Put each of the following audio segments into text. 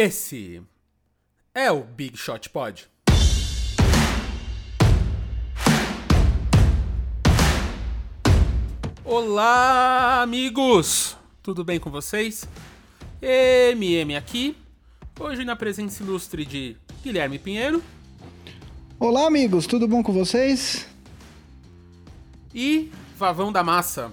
Esse é o Big Shot Pod. Olá, amigos! Tudo bem com vocês? MM aqui. Hoje na presença ilustre de Guilherme Pinheiro. Olá, amigos, tudo bom com vocês? E Vavão da Massa.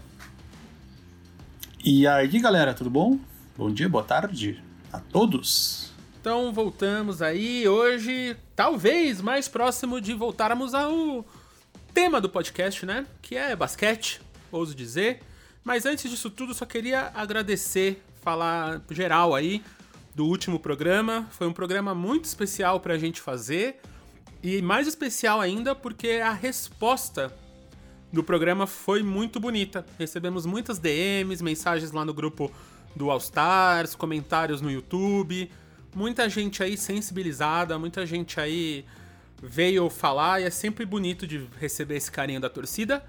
E aí, galera, tudo bom? Bom dia, boa tarde a todos. Então voltamos aí hoje, talvez mais próximo de voltarmos ao tema do podcast, né? Que é basquete, ouso dizer. Mas antes disso tudo, só queria agradecer, falar geral aí do último programa. Foi um programa muito especial pra gente fazer. E mais especial ainda porque a resposta do programa foi muito bonita. Recebemos muitas DMs, mensagens lá no grupo do All Stars, comentários no YouTube. Muita gente aí sensibilizada, muita gente aí veio falar e é sempre bonito de receber esse carinho da torcida,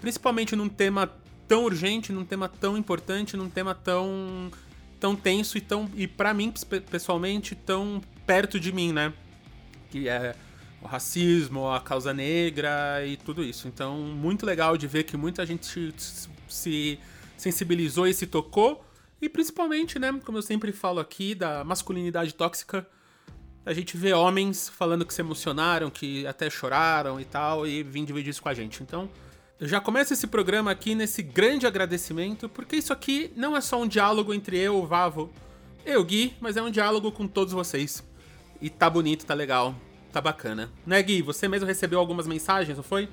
principalmente num tema tão urgente, num tema tão importante, num tema tão tão tenso e tão e para mim pessoalmente tão perto de mim, né? Que é o racismo, a causa negra e tudo isso. Então, muito legal de ver que muita gente se sensibilizou e se tocou. E principalmente, né, como eu sempre falo aqui, da masculinidade tóxica. A gente vê homens falando que se emocionaram, que até choraram e tal, e vim dividir isso com a gente. Então, eu já começo esse programa aqui nesse grande agradecimento, porque isso aqui não é só um diálogo entre eu, o Vavo, eu, Gui, mas é um diálogo com todos vocês. E tá bonito, tá legal. Tá bacana. Né, Gui? Você mesmo recebeu algumas mensagens, não foi?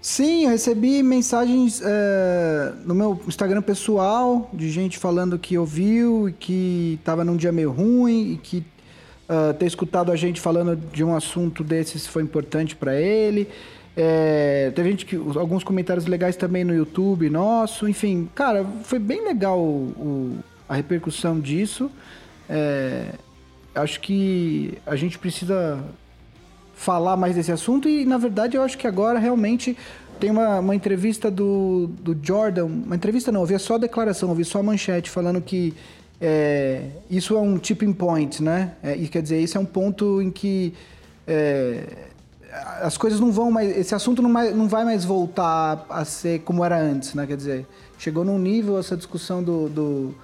Sim, eu recebi mensagens é, no meu Instagram pessoal de gente falando que ouviu e que tava num dia meio ruim e que uh, ter escutado a gente falando de um assunto desses foi importante para ele. É, teve gente que. alguns comentários legais também no YouTube nosso. Enfim, cara, foi bem legal o, o, a repercussão disso. É, acho que a gente precisa falar mais desse assunto e, na verdade, eu acho que agora realmente tem uma, uma entrevista do, do Jordan, uma entrevista não, eu vi só a declaração, eu vi só a manchete falando que é, isso é um tipping point, né? É, quer dizer, isso é um ponto em que é, as coisas não vão mais, esse assunto não, mais, não vai mais voltar a ser como era antes, né? Quer dizer, chegou num nível essa discussão do, do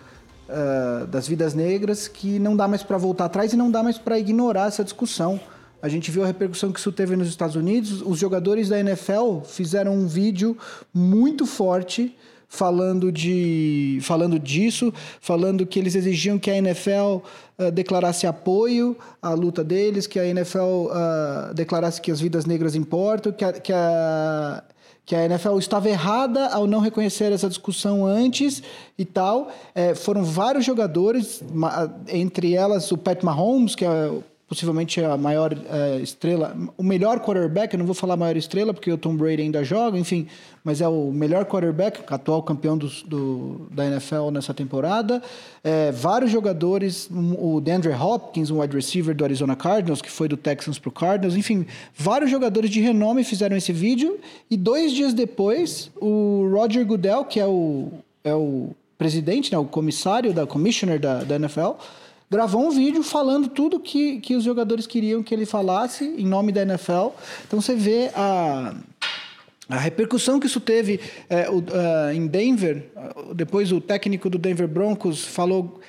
uh, das vidas negras que não dá mais para voltar atrás e não dá mais para ignorar essa discussão. A gente viu a repercussão que isso teve nos Estados Unidos. Os jogadores da NFL fizeram um vídeo muito forte falando de falando disso, falando que eles exigiam que a NFL uh, ah, declarasse apoio à luta deles, que a NFL uh, ah, declarasse que as vidas negras importam, que a, que a que a NFL estava errada ao não reconhecer essa discussão antes e tal. É, foram vários jogadores, entre elas o Pat Mahomes, que é possivelmente a maior uh, estrela, o melhor quarterback, eu não vou falar maior estrela porque o Tom Brady ainda joga, enfim, mas é o melhor quarterback, atual campeão do, do da NFL nessa temporada. É, vários jogadores, o DeAndre Hopkins, um wide receiver do Arizona Cardinals, que foi do Texans para o Cardinals, enfim, vários jogadores de renome fizeram esse vídeo e dois dias depois, o Roger Goodell, que é o, é o presidente, né, o comissário da commissioner da, da NFL, gravou um vídeo falando tudo que, que os jogadores queriam que ele falasse em nome da NFL. Então você vê a, a repercussão que isso teve é, o, uh, em Denver. Depois o técnico do Denver Broncos falou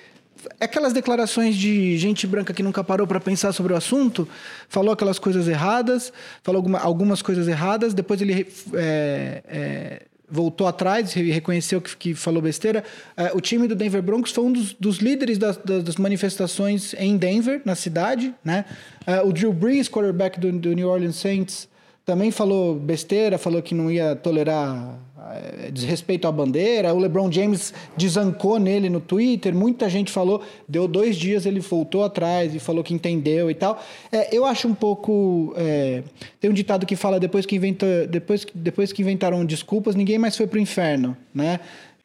aquelas declarações de gente branca que nunca parou para pensar sobre o assunto, falou aquelas coisas erradas, falou alguma, algumas coisas erradas, depois ele é, é, voltou atrás e reconheceu que, que falou besteira. Uh, o time do Denver Broncos foi um dos, dos líderes das, das, manifestações em Denver, na cidade. Né? Uh, o Drew Brees, quarterback do, do New Orleans Saints, também falou besteira, falou que não ia tolerar é, desrespeito à bandeira. O LeBron James desancou nele no Twitter. Muita gente falou, deu dois dias, ele voltou atrás e falou que entendeu e tal. É, eu acho um pouco. É, tem um ditado que fala depois que, inventa, depois, depois que inventaram desculpas, ninguém mais foi pro inferno, né?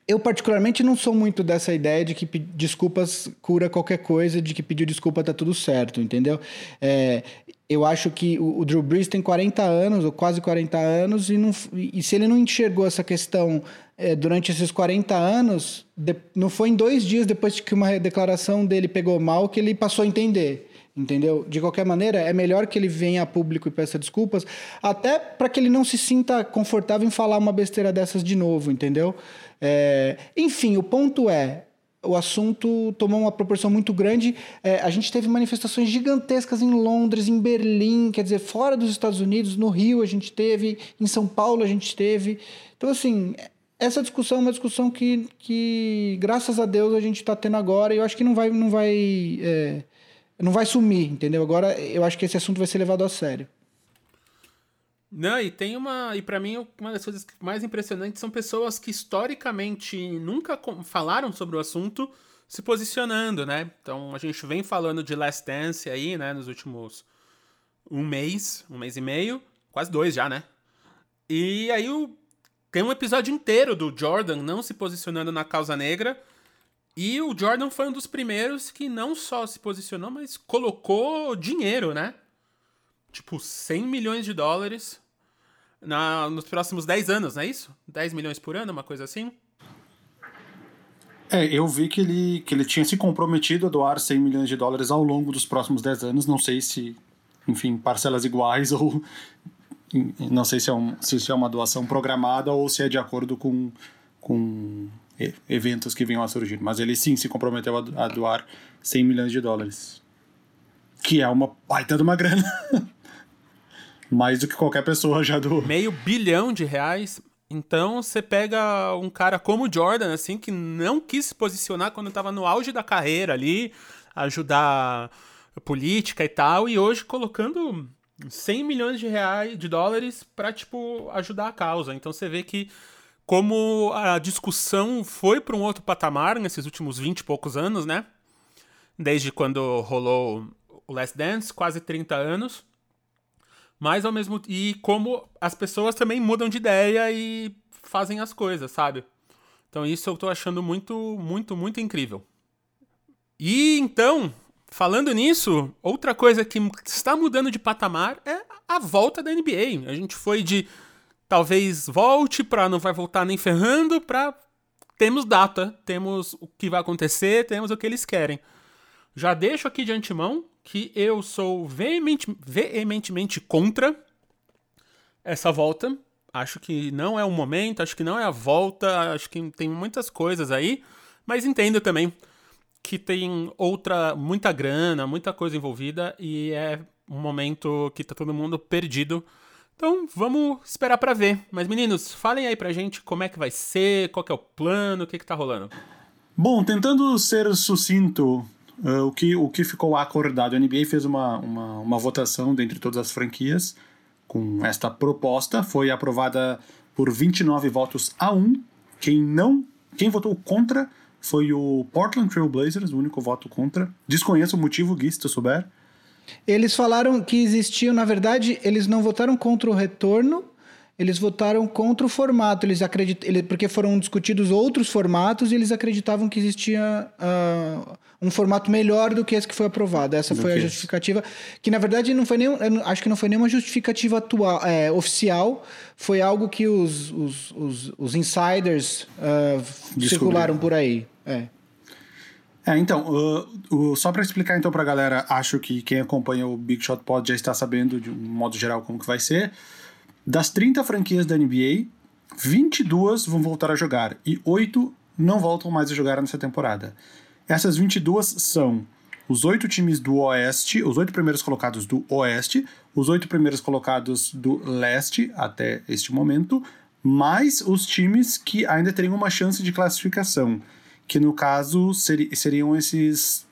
Eu, particularmente, não sou muito dessa ideia de que desculpas cura qualquer coisa, de que pedir desculpa tá tudo certo, entendeu? É, eu acho que o, o, Drew Brees tem 40 anos, ou quase 40 anos, e, não, e se ele não enxergou essa questão é, durante esses 40 anos, de, não foi em dois dias depois que uma declaração dele pegou mal que ele passou a entender. Entendeu? De qualquer maneira, é melhor que ele venha a público e peça desculpas, até para que ele não se sinta confortável em falar uma besteira dessas de novo, entendeu? É, enfim, o ponto é: o assunto tomou uma proporção muito grande. É, a gente teve manifestações gigantescas em Londres, em Berlim, quer dizer, fora dos Estados Unidos, no Rio a gente teve, em São Paulo a gente teve. Então, assim, essa discussão é uma discussão que, que graças a Deus, a gente está tendo agora e eu acho que não vai, não vai, é, não vai sumir, entendeu? Agora eu acho que esse assunto vai ser levado a sério. Não, e tem uma. E para mim, uma das coisas mais impressionantes são pessoas que historicamente nunca falaram sobre o assunto se posicionando, né? Então a gente vem falando de Last Dance aí, né, nos últimos um mês, um mês e meio, quase dois já, né? E aí o, tem um episódio inteiro do Jordan não se posicionando na causa negra. E o Jordan foi um dos primeiros que não só se posicionou, mas colocou dinheiro, né? Tipo, 100 milhões de dólares na, nos próximos 10 anos, não é isso? 10 milhões por ano, uma coisa assim? É, eu vi que ele, que ele tinha se comprometido a doar 100 milhões de dólares ao longo dos próximos 10 anos. Não sei se, enfim, parcelas iguais ou. Não sei se é, um, se é uma doação programada ou se é de acordo com, com eventos que venham a surgir. Mas ele sim se comprometeu a, doar 100 milhões de dólares. Que é uma baita de uma grana. Mais do que qualquer pessoa já do. Meio bilhão de reais. Então você pega um cara como o Jordan, assim, que não quis se posicionar quando estava no auge da carreira ali, ajudar política e tal, e hoje colocando 100 milhões de reais, de dólares, para tipo, ajudar a causa. Então você vê que como a discussão foi para um outro patamar nesses últimos 20 e poucos anos, né? Desde quando rolou o Last Dance, quase 30 anos. Mas ao mesmo e como as pessoas também mudam de ideia e fazem as coisas, sabe? Então isso eu tô achando muito, muito, muito incrível. E então, falando nisso, outra coisa que está mudando de patamar é a volta da NBA. A gente foi de talvez volte para não vai voltar nem ferrando para temos data, temos o que vai acontecer, temos o que eles querem. Já deixo aqui de antemão que eu sou veemente, veementemente contra essa volta. Acho que não é o momento, acho que não é a volta, acho que tem muitas coisas aí, mas entendo também que tem outra, muita grana, muita coisa envolvida e é um momento que tá todo mundo perdido. Então vamos esperar para ver. Mas meninos, falem aí pra gente como é que vai ser, qual que é o plano, o que que tá rolando. Bom, tentando ser sucinto Uh, o, que, o que ficou acordado? A NBA fez uma, uma, uma votação dentre todas as franquias com esta proposta, foi aprovada por 29 votos a 1. Quem não, quem votou contra foi o Portland Trail Blazers, o único voto contra. Desconheço o motivo, Gui, se tu souber. Eles falaram que existiam, na verdade, eles não votaram contra o retorno, eles votaram contra o formato, eles acreditam, porque foram discutidos outros formatos e eles acreditavam que existia uh, um formato melhor do que esse que foi aprovado. Essa do foi a justificativa, que na verdade não foi nem, acho que não foi nenhuma justificativa atual, é, oficial, foi algo que os, os, os, os insiders uh, circularam por aí. É. É, então, uh, uh, só para explicar então para a galera, acho que quem acompanha o Big Shot Pod já está sabendo de um modo geral como que vai ser. Das 30 franquias da NBA, 22 vão voltar a jogar e 8 não voltam mais a jogar nessa temporada. Essas 22 são os oito times do Oeste, os oito primeiros colocados do Oeste, os oito primeiros colocados do Leste até este momento, mais os times que ainda teriam uma chance de classificação, que no caso seri seriam esses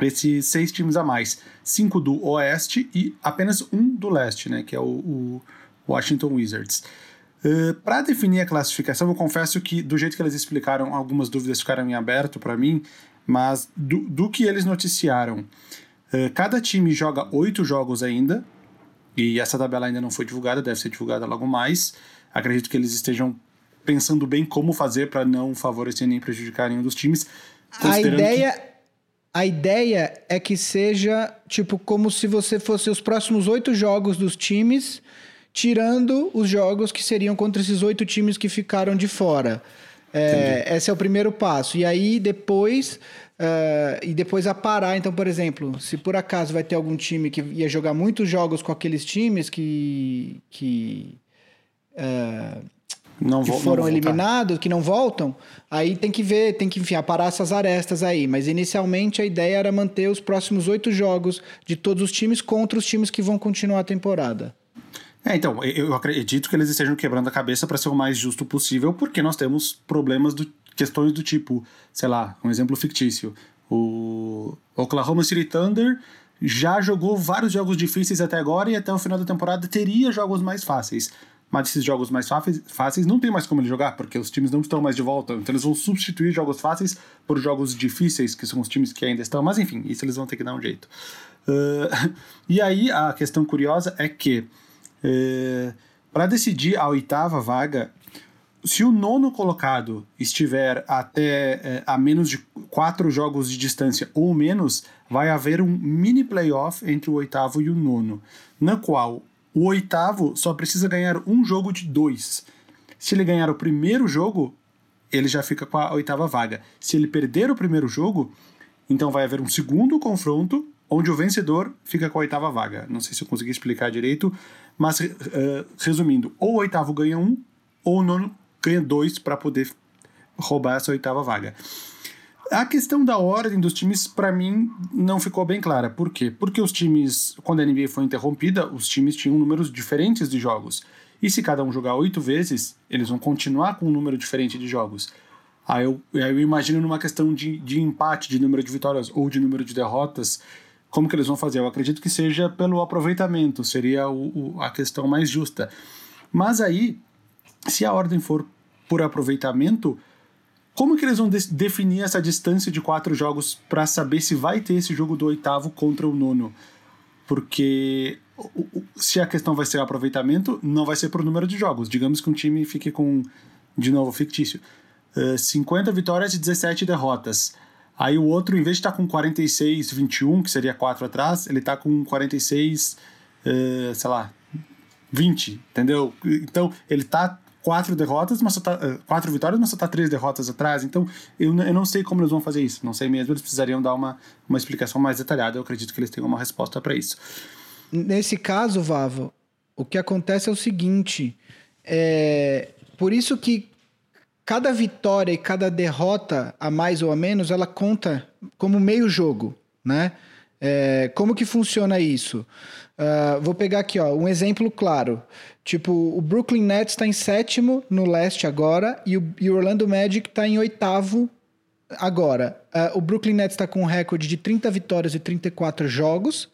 esses seis times a mais, cinco do Oeste e apenas um do Leste, né, que é o, o Washington Wizards. Uh, eh, para definir a classificação, eu confesso que, do jeito que eles explicaram, algumas dúvidas ficaram em aberto para mim, mas do, do, que eles noticiaram, uh, cada time joga oito jogos ainda, e essa tabela ainda não foi divulgada, deve ser divulgada logo mais. Acredito que eles estejam pensando bem como fazer para não favorecer nem prejudicar nenhum dos times. A ideia. Que a ideia é que seja tipo como se você fosse os próximos oito jogos dos times, tirando os jogos que seriam contra esses oito times que ficaram de fora. É, esse é o primeiro passo. E aí depois. Uh, e depois a parar, então, por exemplo, se por acaso vai ter algum time que ia jogar muitos jogos com aqueles times que. que uh, não que foram não eliminados, que não voltam, aí tem que ver, tem que enfiar, parar essas arestas aí. Mas inicialmente a ideia era manter os próximos oito jogos de todos os times contra os times que vão continuar a temporada. É, então, eu acredito que eles estejam quebrando a cabeça para ser o mais justo possível, porque nós temos problemas, do, questões do tipo, sei lá, um exemplo fictício. O Oklahoma City Thunder já jogou vários jogos difíceis até agora e até o final da temporada teria jogos mais fáceis mas esses jogos mais fáceis, não tem mais como ele jogar, porque os times não estão mais de volta. Então eles vão substituir jogos fáceis por jogos difíceis, que são os times que ainda estão. Mas enfim, isso eles vão ter que dar um jeito. Uh, e aí a questão curiosa é que uh, para decidir a oitava vaga, se o nono colocado estiver até uh, a menos de quatro jogos de distância ou menos, vai haver um mini playoff entre o oitavo e o nono, na qual o oitavo só precisa ganhar um jogo de dois. Se ele ganhar o primeiro jogo, ele já fica com a oitava vaga. Se ele perder o primeiro jogo, então vai haver um segundo confronto onde o vencedor fica com a oitava vaga. Não sei se eu consegui explicar direito, mas uh, resumindo, ou o oitavo ganha um, ou o nono ganha dois para poder roubar essa oitava vaga. A questão da ordem dos times, para mim, não ficou bem clara. Por quê? Porque os times, quando a NBA foi interrompida, os times tinham números diferentes de jogos. E se cada um jogar oito vezes, eles vão continuar com um número diferente de jogos. Aí eu, aí eu imagino numa questão de, de empate, de número de vitórias ou de número de derrotas, como que eles vão fazer? Eu acredito que seja pelo aproveitamento, seria o, o, a questão mais justa. Mas aí, se a ordem for por aproveitamento, como que eles vão de definir essa distância de quatro jogos para saber se vai ter esse jogo do oitavo contra o nono? Porque se a questão vai ser aproveitamento, não vai ser por número de jogos. Digamos que um time fique com, de novo, fictício, uh, eh, 50 vitórias e 17 derrotas. Aí o outro, em vez de estar tá com 46, 21, que seria 4 atrás, ele está com 46, uh, sei lá, 20, entendeu? Então ele está quatro derrotas, mas só tá, uh, quatro vitórias, mas só tá três derrotas atrás. Então, eu, eu não sei como eles vão fazer isso. Não sei mesmo, eles precisariam dar uma, uma explicação mais detalhada. Eu acredito que eles tenham uma resposta para isso. Nesse caso, Vavo, o que acontece é o seguinte: é, por isso que cada vitória e cada derrota, a mais ou a menos, ela conta como meio jogo, né? É, como que funciona isso? Uh, vou pegar aqui ó, um exemplo claro. Tipo, o Brooklyn Nets está em sétimo no leste agora e o, e o Orlando Magic está em oitavo agora. Uh, o Brooklyn Nets está com um recorde de 30 vitórias e 34 jogos.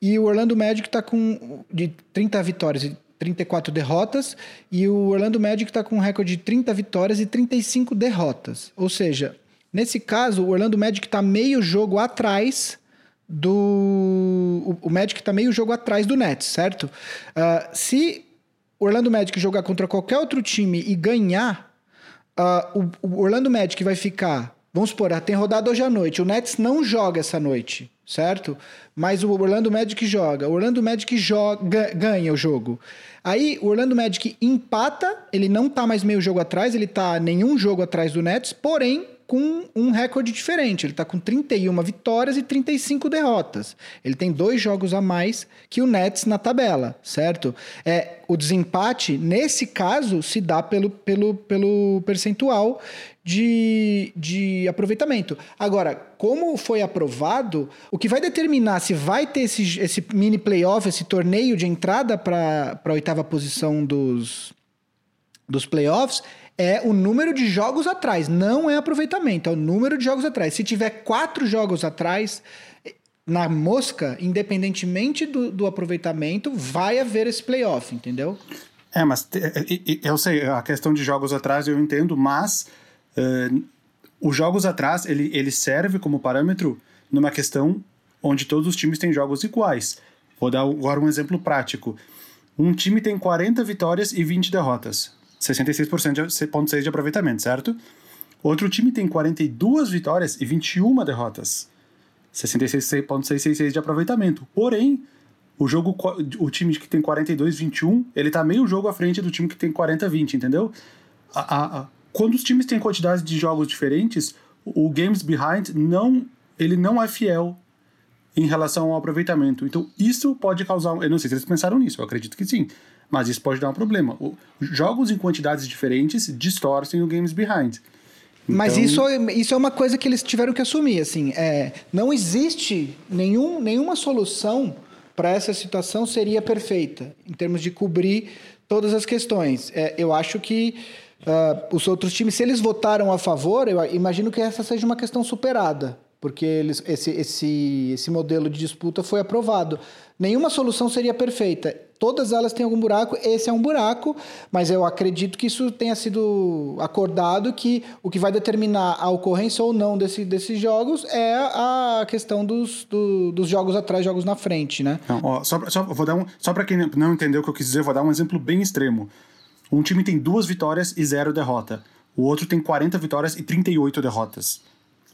E o Orlando Magic está com de 30 vitórias e 34 derrotas. E o Orlando Magic está com um recorde de 30 vitórias e 35 derrotas. Ou seja, nesse caso, o Orlando Magic está meio jogo atrás do. O, Magic está meio jogo atrás do Nets, certo? Uh, se o Orlando Magic jogar contra qualquer outro time e ganhar, uh, o, o, Orlando Magic vai ficar. Vamos supor, tem rodada hoje à noite. O Nets não joga essa noite, certo? Mas o Orlando Magic joga. O Orlando Magic joga, ganha o jogo. Aí o Orlando Magic empata, ele não tá mais meio jogo atrás, ele tá nenhum jogo atrás do Nets, porém com um recorde diferente. Ele está com 31 vitórias e 35 derrotas. Ele tem dois jogos a mais que o Nets na tabela, certo? É, o desempate, nesse caso, se dá pelo, pelo, pelo percentual de, de aproveitamento. Agora, como foi aprovado, o que vai determinar se vai ter esse, esse mini playoff, esse torneio de entrada para a oitava posição dos, dos playoffs é o número de jogos atrás, não é aproveitamento, é o número de jogos atrás. Se tiver quatro jogos atrás, na mosca, independentemente do, do aproveitamento, vai haver esse playoff, entendeu? É, mas eu sei, a questão de jogos atrás eu entendo, mas uh, os jogos atrás, ele, ele serve como parâmetro numa questão onde todos os times têm jogos iguais. Vou dar agora um exemplo prático. Um time tem 40 vitórias e 20 derrotas. 66,6% de, de aproveitamento, certo? Outro time tem 42 vitórias e 21 derrotas. 66,666 de aproveitamento. Porém, o jogo, o time que tem 42-21, ele tá meio jogo à frente do time que tem 40-20, entendeu? A, a, a, quando os times têm quantidades de jogos diferentes, o Games Behind não, ele não é fiel em relação ao aproveitamento. Então, isso pode causar. Eu não sei se eles pensaram nisso, eu acredito que sim. Mas isso pode dar um problema. O, jogos em quantidades diferentes distorcem o Games Behind. Então... Mas isso, isso é uma coisa que eles tiveram que assumir. Assim, é, não existe nenhum, nenhuma solução para essa situação seria perfeita, em termos de cobrir todas as questões. É, eu acho que uh, os outros times, se eles votaram a favor, eu imagino que essa seja uma questão superada porque eles, esse, esse, esse modelo de disputa foi aprovado. Nenhuma solução seria perfeita. Todas elas têm algum buraco, esse é um buraco, mas eu acredito que isso tenha sido acordado que o que vai determinar a ocorrência ou não desse, desses jogos é a questão dos, do, dos jogos atrás, jogos na frente, né? Não, ó, só, só, vou dar um, só para quem não entendeu o que eu quis dizer, vou dar um exemplo bem extremo. Um time tem duas vitórias e zero derrota. O outro tem 40 vitórias e 38 derrotas.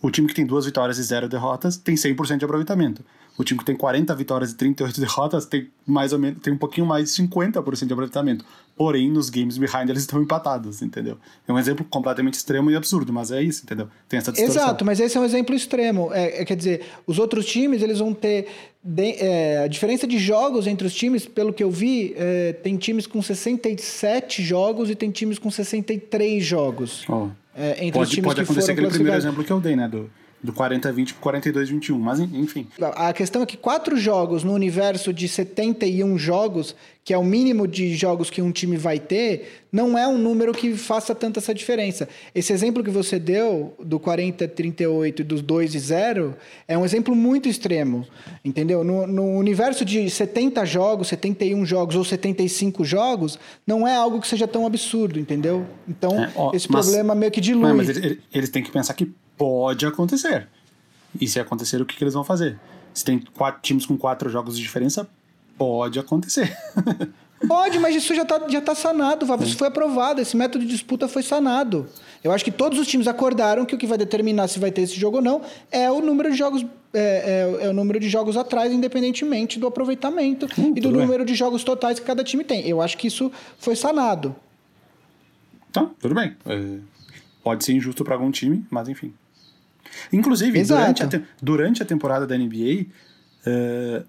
O time que tem duas vitórias e zero derrotas tem 100% de aproveitamento. O time que tem 40 vitórias e 38 derrotas tem mais ou menos tem um pouquinho mais de 50% de aproveitamento. Porém, nos games behind eles estão empatados, entendeu? É um exemplo completamente extremo e absurdo, mas é isso, entendeu? Tem essa distorção. Exato, mas esse é um exemplo extremo. É, é quer dizer, os outros times eles vão ter de, é, a diferença de jogos entre os times, pelo que eu vi, é, tem times com 67 jogos e tem times com 63 jogos. Oh. É, entre pode, os times pode acontecer que aquele primeiro exemplo que eu dei, né? Do, do 40-20 para 42-21, mas enfim. A questão é que quatro jogos no universo de 71 jogos, que é o mínimo de jogos que um time vai ter, não é um número que faça tanta essa diferença. Esse exemplo que você deu, do 40-38 e dos 2 e 0, é um exemplo muito extremo, entendeu? No, no universo de 70 jogos, 71 jogos ou 75 jogos, não é algo que seja tão absurdo, entendeu? Então, é, ó, esse mas, problema meio que dilui. Mas eles, eles têm que pensar que Pode acontecer. E se acontecer, o que, que eles vão fazer? Se tem quatro times com quatro jogos de diferença, pode acontecer. Pode, mas isso já está já tá sanado, Isso foi aprovado, esse método de disputa foi sanado. Eu acho que todos os times acordaram que o que vai determinar se vai ter esse jogo ou não é o número de jogos é, é, é o número de jogos atrás, independentemente do aproveitamento hum, e do número bem. de jogos totais que cada time tem. Eu acho que isso foi sanado. Tá, tudo bem. É, pode ser injusto para algum time, mas enfim. Inclusive, durante a, durante a temporada da NBA, uh, eh,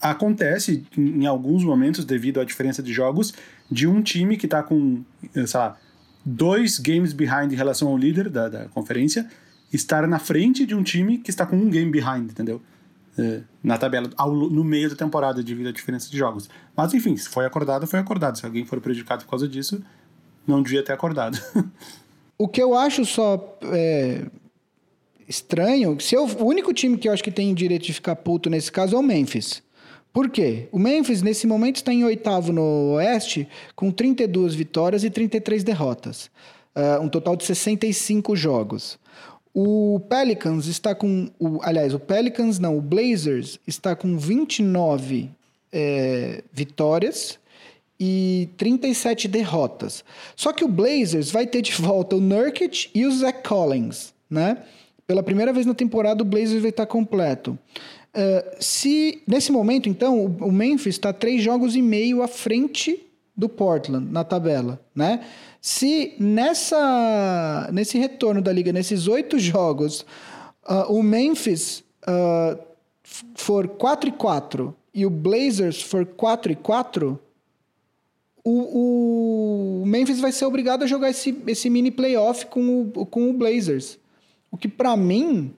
acontece em alguns momentos, devido à diferença de jogos, de um time que está com, eh, sei lá, dois games behind em relação ao líder da, da conferência, estar na frente de um time que está com um game behind, entendeu? Uh, na tabela, ao, no meio da temporada, devido à diferença de jogos. Mas enfim, se foi acordado, foi acordado. Se alguém for prejudicado por causa disso, não devia ter acordado. o que eu acho só é, estranho. Se eu, o único time que eu acho que tem direito de ficar puto nesse caso é o Memphis. Por quê? O Memphis, nesse momento, está em oitavo no Oeste, com 32 vitórias e 33 derrotas. Uh, um total de 65 jogos. O Pelicans está com. O, aliás, o Pelicans não, o Blazers está com 29 é, vitórias e 37 derrotas. Só que o Blazers vai ter de volta o Nurkic e o Zach Collins, né? Pela primeira vez na temporada, o Blazers vai estar completo. Uh, se nesse momento, então, o, Memphis está três jogos e meio à frente do Portland na tabela, né? Se nessa nesse retorno da liga, nesses oito jogos, uh, o Memphis uh, for 4 e 4 e o Blazers for 4 e 4, o, o Memphis vai ser obrigado a jogar esse, esse mini playoff com o, com o Blazers. O que, para mim,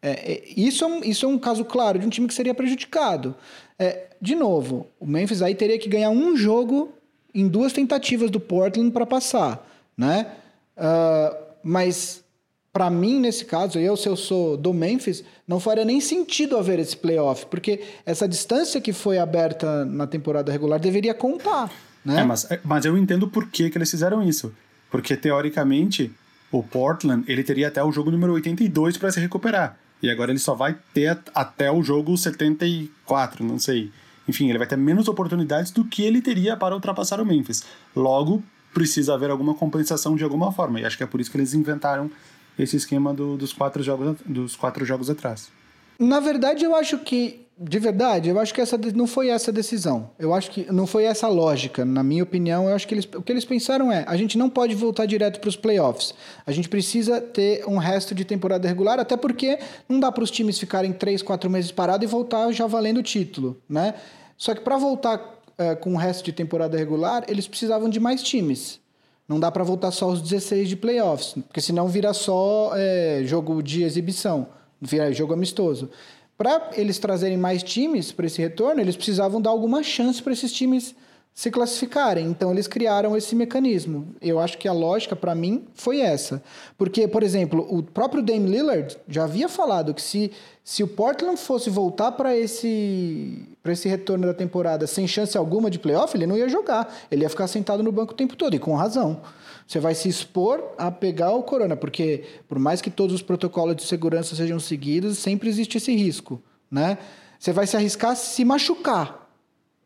é, é, isso, é um, isso é um caso claro de um time que seria prejudicado. É, de novo, o Memphis aí teria que ganhar um jogo em duas tentativas do Portland para passar, né? Uh, mas para mim, nesse caso, eu, se eu sou do Memphis, não faria nem sentido haver esse playoff, porque essa distância que foi aberta na temporada regular deveria contar. Né? É, mas, mas eu entendo por que, que eles fizeram isso. Porque, teoricamente, o Portland ele teria até o jogo número 82 para se recuperar. E agora ele só vai ter até o jogo 74, não sei. Enfim, ele vai ter menos oportunidades do que ele teria para ultrapassar o Memphis. Logo, precisa haver alguma compensação de alguma forma. E acho que é por isso que eles inventaram esse esquema do, dos, quatro jogos, dos quatro jogos atrás. Na verdade, eu acho que de verdade, eu acho que essa não foi essa decisão. Eu acho que não foi essa lógica. Na minha opinião, eu acho que eles, o que eles pensaram é: a gente não pode voltar direto para os playoffs. A gente precisa ter um resto de temporada regular, até porque não dá para os times ficarem três, quatro meses parados e voltar já valendo o título, né? Só que para voltar é, com o resto de temporada regular, eles precisavam de mais times. Não dá para voltar só os 16 de playoffs, porque senão vira só é, jogo de exibição, vira jogo amistoso. Para eles trazerem mais times para esse retorno, eles precisavam dar alguma chance para esses times se classificarem. Então eles criaram esse mecanismo. Eu acho que a lógica para mim foi essa. Porque, por exemplo, o próprio Dame Lillard já havia falado que se, se o Portland fosse voltar para esse para esse retorno da temporada sem chance alguma de playoff, ele não ia jogar. Ele ia ficar sentado no banco o tempo todo e com razão. Você vai se expor a pegar o corona, porque por mais que todos os protocolos de segurança sejam seguidos, sempre existe esse risco, né? Você vai se arriscar a se machucar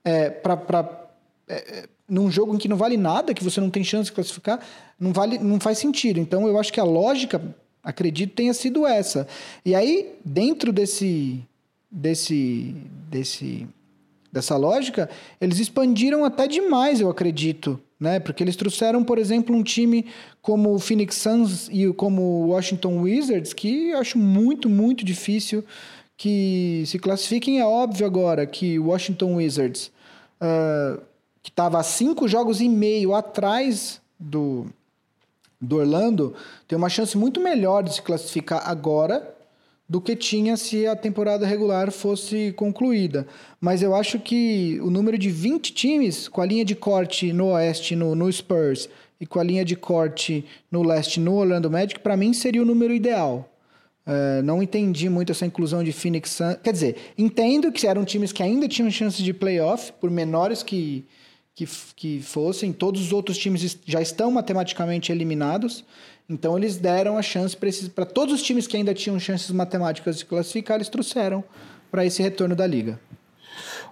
é, para é, é, num jogo em que não vale nada, que você não tem chance de classificar, não vale, não faz sentido. Então eu acho que a lógica, acredito, tenha sido essa. E aí dentro desse desse desse dessa lógica, eles expandiram até demais, eu acredito, né? Porque eles trouxeram, por exemplo, um time como o Phoenix Suns e como o Washington Wizards, que eu acho muito, muito difícil que se classifiquem. É óbvio agora que o Washington Wizards, uh, que estava cinco jogos e meio atrás do, do Orlando, tem uma chance muito melhor de se classificar agora do que tinha se a temporada regular fosse concluída. Mas eu acho que o número de 20 times, com a linha de corte no Oeste, no, no Spurs, e com a linha de corte no Leste, no Orlando Magic, para mim seria o número ideal. Uh, não entendi muito essa inclusão de Phoenix Suns. Quer dizer, entendo que eram times que ainda tinham chances de playoff, por menores que, que, que fossem. Todos os outros times já estão matematicamente eliminados. Então eles deram a chance para todos os times que ainda tinham chances matemáticas de classificar, eles trouxeram para esse retorno da liga.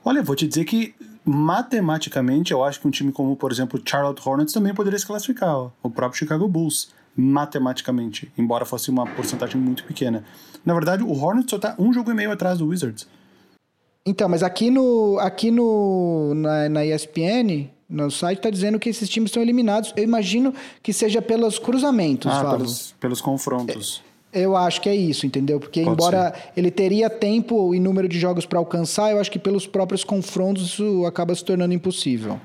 Olha, vou te dizer que matematicamente eu acho que um time como, por exemplo, Charlotte Hornets também poderia se classificar, ó. o próprio Chicago Bulls, matematicamente, embora fosse uma porcentagem muito pequena. Na verdade, o Hornets só está um jogo e meio atrás do Wizards. Então, mas aqui no aqui no na, na ESPN no site está dizendo que esses times estão eliminados. Eu imagino que seja pelos cruzamentos, ah, pelos, pelos, confrontos. É, eu acho que é isso, entendeu? Porque Pode embora ser. ele teria tempo e número de jogos para alcançar, eu acho que pelos próprios confrontos isso acaba se tornando impossível.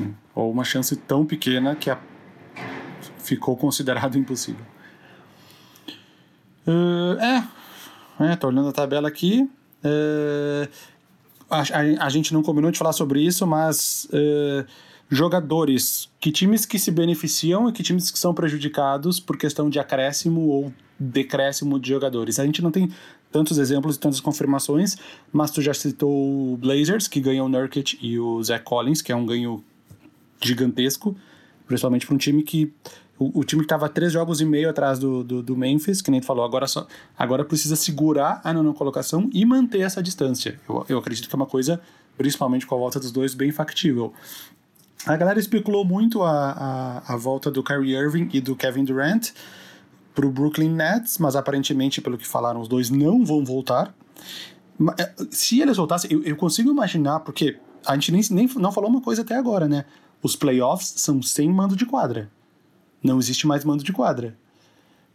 Hum. Ou uma chance tão pequena que a... ficou considerado impossível. Uh, é, é, tô olhando a tabela aqui. Uh, a, a, a, gente não combinou de falar sobre isso, mas uh, jogadores, que times que se beneficiam e que times que são prejudicados por questão de acréscimo ou decréscimo de jogadores. A gente não tem tantos exemplos e tantas confirmações, mas tu já citou o Blazers, que ganhou o Nurkic e o Zach Collins, que é um ganho gigantesco, principalmente para um time que o, o time que estava três jogos e meio atrás do, do, do, Memphis, que nem tu falou, agora, só, agora precisa segurar a nona colocação e manter essa distância. Eu, eu acredito que é uma coisa, principalmente com a volta dos dois, bem factível. A galera especulou muito a, a, a volta do Kyrie Irving e do Kevin Durant para o Brooklyn Nets, mas aparentemente, pelo que falaram, os dois não vão voltar. É, se eles voltassem, eu, eu consigo imaginar, porque a gente nem, nem não falou uma coisa até agora, né? Os playoffs são sem mando de quadra não existe mais mando de quadra.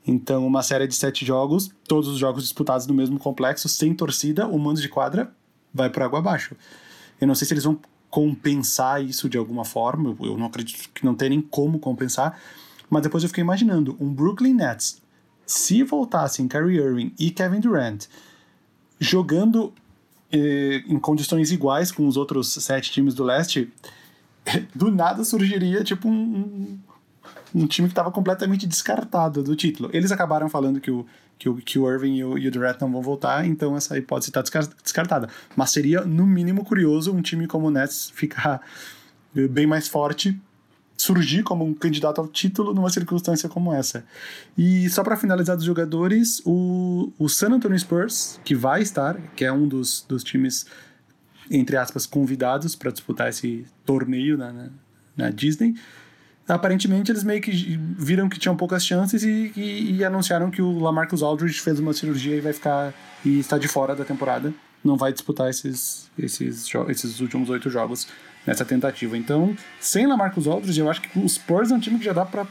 Então, uma série de sete jogos, todos os jogos disputados no mesmo complexo, sem torcida, o mando de quadra vai por água abaixo. Eu não sei se eles vão compensar isso de alguma forma, eu não acredito que não tem nem como compensar, mas depois eu fiquei imaginando um Brooklyn Nets, se voltassem Kyrie Irving e Kevin Durant jogando eh, em condições iguais com os outros sete times do leste, do nada surgiria tipo um time que estava completamente descartado do título. Eles acabaram falando que o, que o, que o Irving e o, e o Durant não vão voltar, então essa hipótese está descartada. Mas seria, no mínimo, curioso um time como o Nets ficar bem mais forte, surgir como um candidato ao título numa circunstância como essa. E só para finalizar dos jogadores, o, o San Antonio Spurs, que vai estar, que é um dos, dos times, entre aspas, convidados para disputar esse torneio na, na, na Disney, aparentemente eles meio que viram que tinham poucas chances e, e, e, anunciaram que o Lamarcus Aldridge fez uma cirurgia e vai ficar e está de fora da temporada. Não vai disputar esses, esses, esses últimos oito jogos nessa tentativa. Então, sem Lamarcus Aldridge, eu acho que o Spurs é um time que já dá para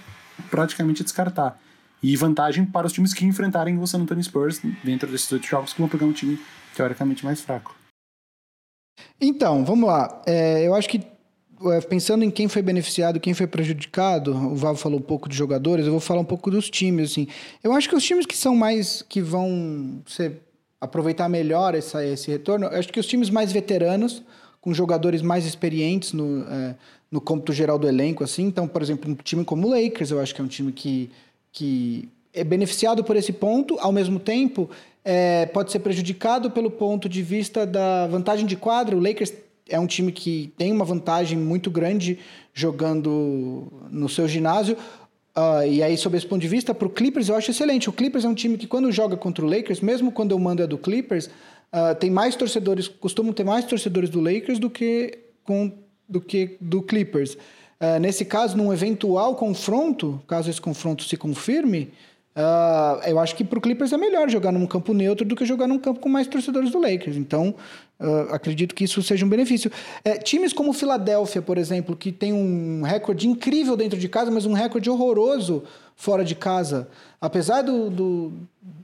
praticamente descartar. E vantagem para os times que enfrentarem o San Antonio Spurs dentro desses oito jogos, que vão pegar um time teoricamente mais fraco. Então, vamos lá. É, eu acho que pensando em quem foi beneficiado, quem foi prejudicado, o Val falou um pouco de jogadores, eu vou falar um pouco dos times, assim. Eu acho que os times que são mais, que vão ser, aproveitar melhor essa, esse retorno, eu acho que os times mais veteranos, com jogadores mais experientes no, é, no cômputo geral do elenco, assim. Então, por exemplo, um time como o Lakers, eu acho que é um time que, que é beneficiado por esse ponto, ao mesmo tempo, é, pode ser prejudicado pelo ponto de vista da vantagem de quadra. O Lakers é um time que tem uma vantagem muito grande jogando no seu ginásio. Uh, e aí, sob esse ponto de vista, para o Clippers eu acho excelente. O Clippers é um time que, quando joga contra o Lakers, mesmo quando eu mando é do Clippers, uh, tem mais torcedores, costumam ter mais torcedores do Lakers do que, com, do, que do Clippers. Uh, nesse caso, num eventual confronto, caso esse confronto se confirme, Uh, eu acho que para o Clippers é melhor jogar num campo neutro do que jogar num campo com mais torcedores do Lakers. Então, uh, acredito que isso seja um benefício. É, times como o Philadelphia, por exemplo, que tem um recorde incrível dentro de casa, mas um recorde horroroso fora de casa. Apesar do, do,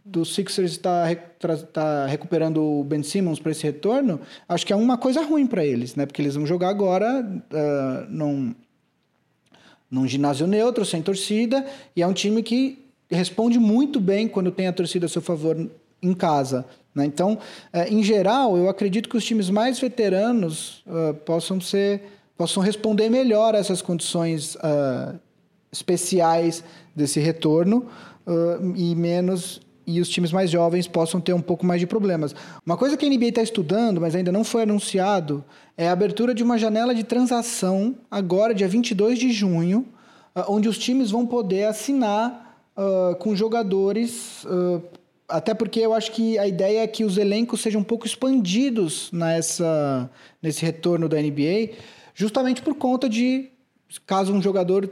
do Sixers estar tá, tá recuperando o Ben Simmons para esse retorno, acho que é uma coisa ruim para eles, né? Porque eles vão jogar agora uh, num, num ginásio neutro, sem torcida, e é um time que responde muito bem quando tem a torcida a seu favor em casa. Né? Então, é, em geral, eu acredito que os times mais veteranos uh, possam ser possam responder melhor a essas condições uh, especiais desse retorno uh, e menos e os times mais jovens possam ter um pouco mais de problemas. Uma coisa que a NBA está estudando, mas ainda não foi anunciado, é a abertura de uma janela de transação agora, dia 22 de junho, onde os times vão poder assinar uh, com jogadores, uh, até porque eu acho que a ideia é que os elencos sejam um pouco expandidos nessa, nesse retorno da NBA, justamente por conta de, caso um jogador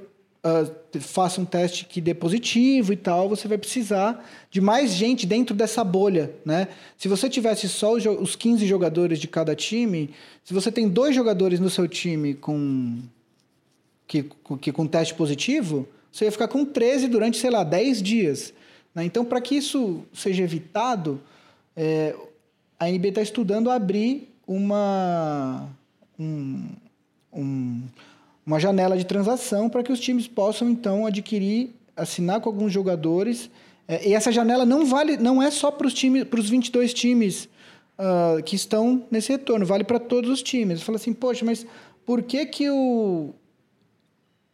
uh, faça um teste que dê positivo e tal, você vai precisar de mais gente dentro dessa bolha, né? Se você tivesse só os 15 jogadores de cada time, se você tem dois jogadores no seu time com que, que com teste positivo, você ia ficar com 13 durante, sei lá, 10 dias. Né? Então, para que isso seja evitado, é, a NB está estudando abrir uma, um, um, uma janela de transação para que os times possam, então, adquirir, assinar com alguns jogadores. É, e essa janela não vale, não é só para os times, para os 22 times uh, que estão nesse retorno, vale para todos os times. Fala assim, poxa, mas por que que o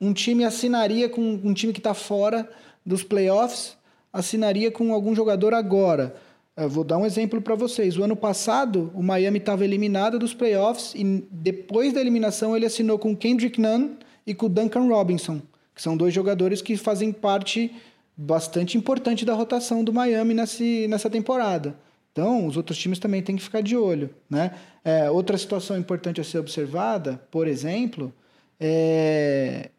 um time assinaria com um time que está fora dos playoffs, assinaria com algum jogador agora. Eu vou dar um exemplo para vocês. O ano passado, o Miami estava eliminado dos playoffs e depois da eliminação ele assinou com Kendrick Nunn e com Duncan Robinson, que são dois jogadores que fazem parte bastante importante da rotação do Miami nesse, nessa temporada. Então, os outros times também têm que ficar de olho. Né? É, outra situação importante a ser observada, por exemplo, é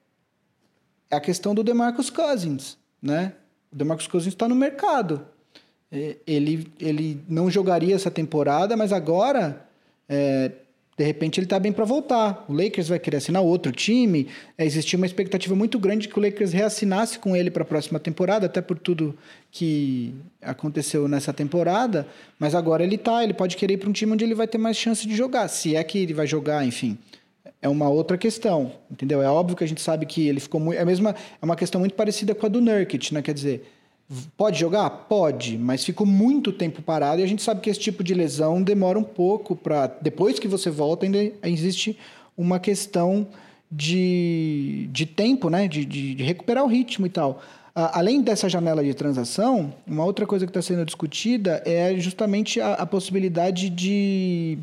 é a questão do DeMarcus Cousins, né? O DeMarcus Cousins está no mercado. Ele, ele não jogaria essa temporada, mas agora, é, de repente, ele está bem para voltar. O Lakers vai querer assinar outro time. É, existia uma expectativa muito grande que o Lakers reassinasse com ele para a próxima temporada, até por tudo que aconteceu nessa temporada. Mas agora ele está, ele pode querer ir para um time onde ele vai ter mais chance de jogar, se é que ele vai jogar, enfim é uma outra questão, entendeu? É óbvio que a gente sabe que ele ficou muito. É, mesma, é uma questão muito parecida com a do Nurkic, né? Quer dizer, pode jogar? Pode, mas ficou muito tempo parado e a gente sabe que esse tipo de lesão demora um pouco para. Depois que você volta, ainda existe uma questão de, de tempo, né? De, de, de recuperar o ritmo e tal. além dessa janela de transação, uma outra coisa que está sendo discutida é justamente a, a possibilidade de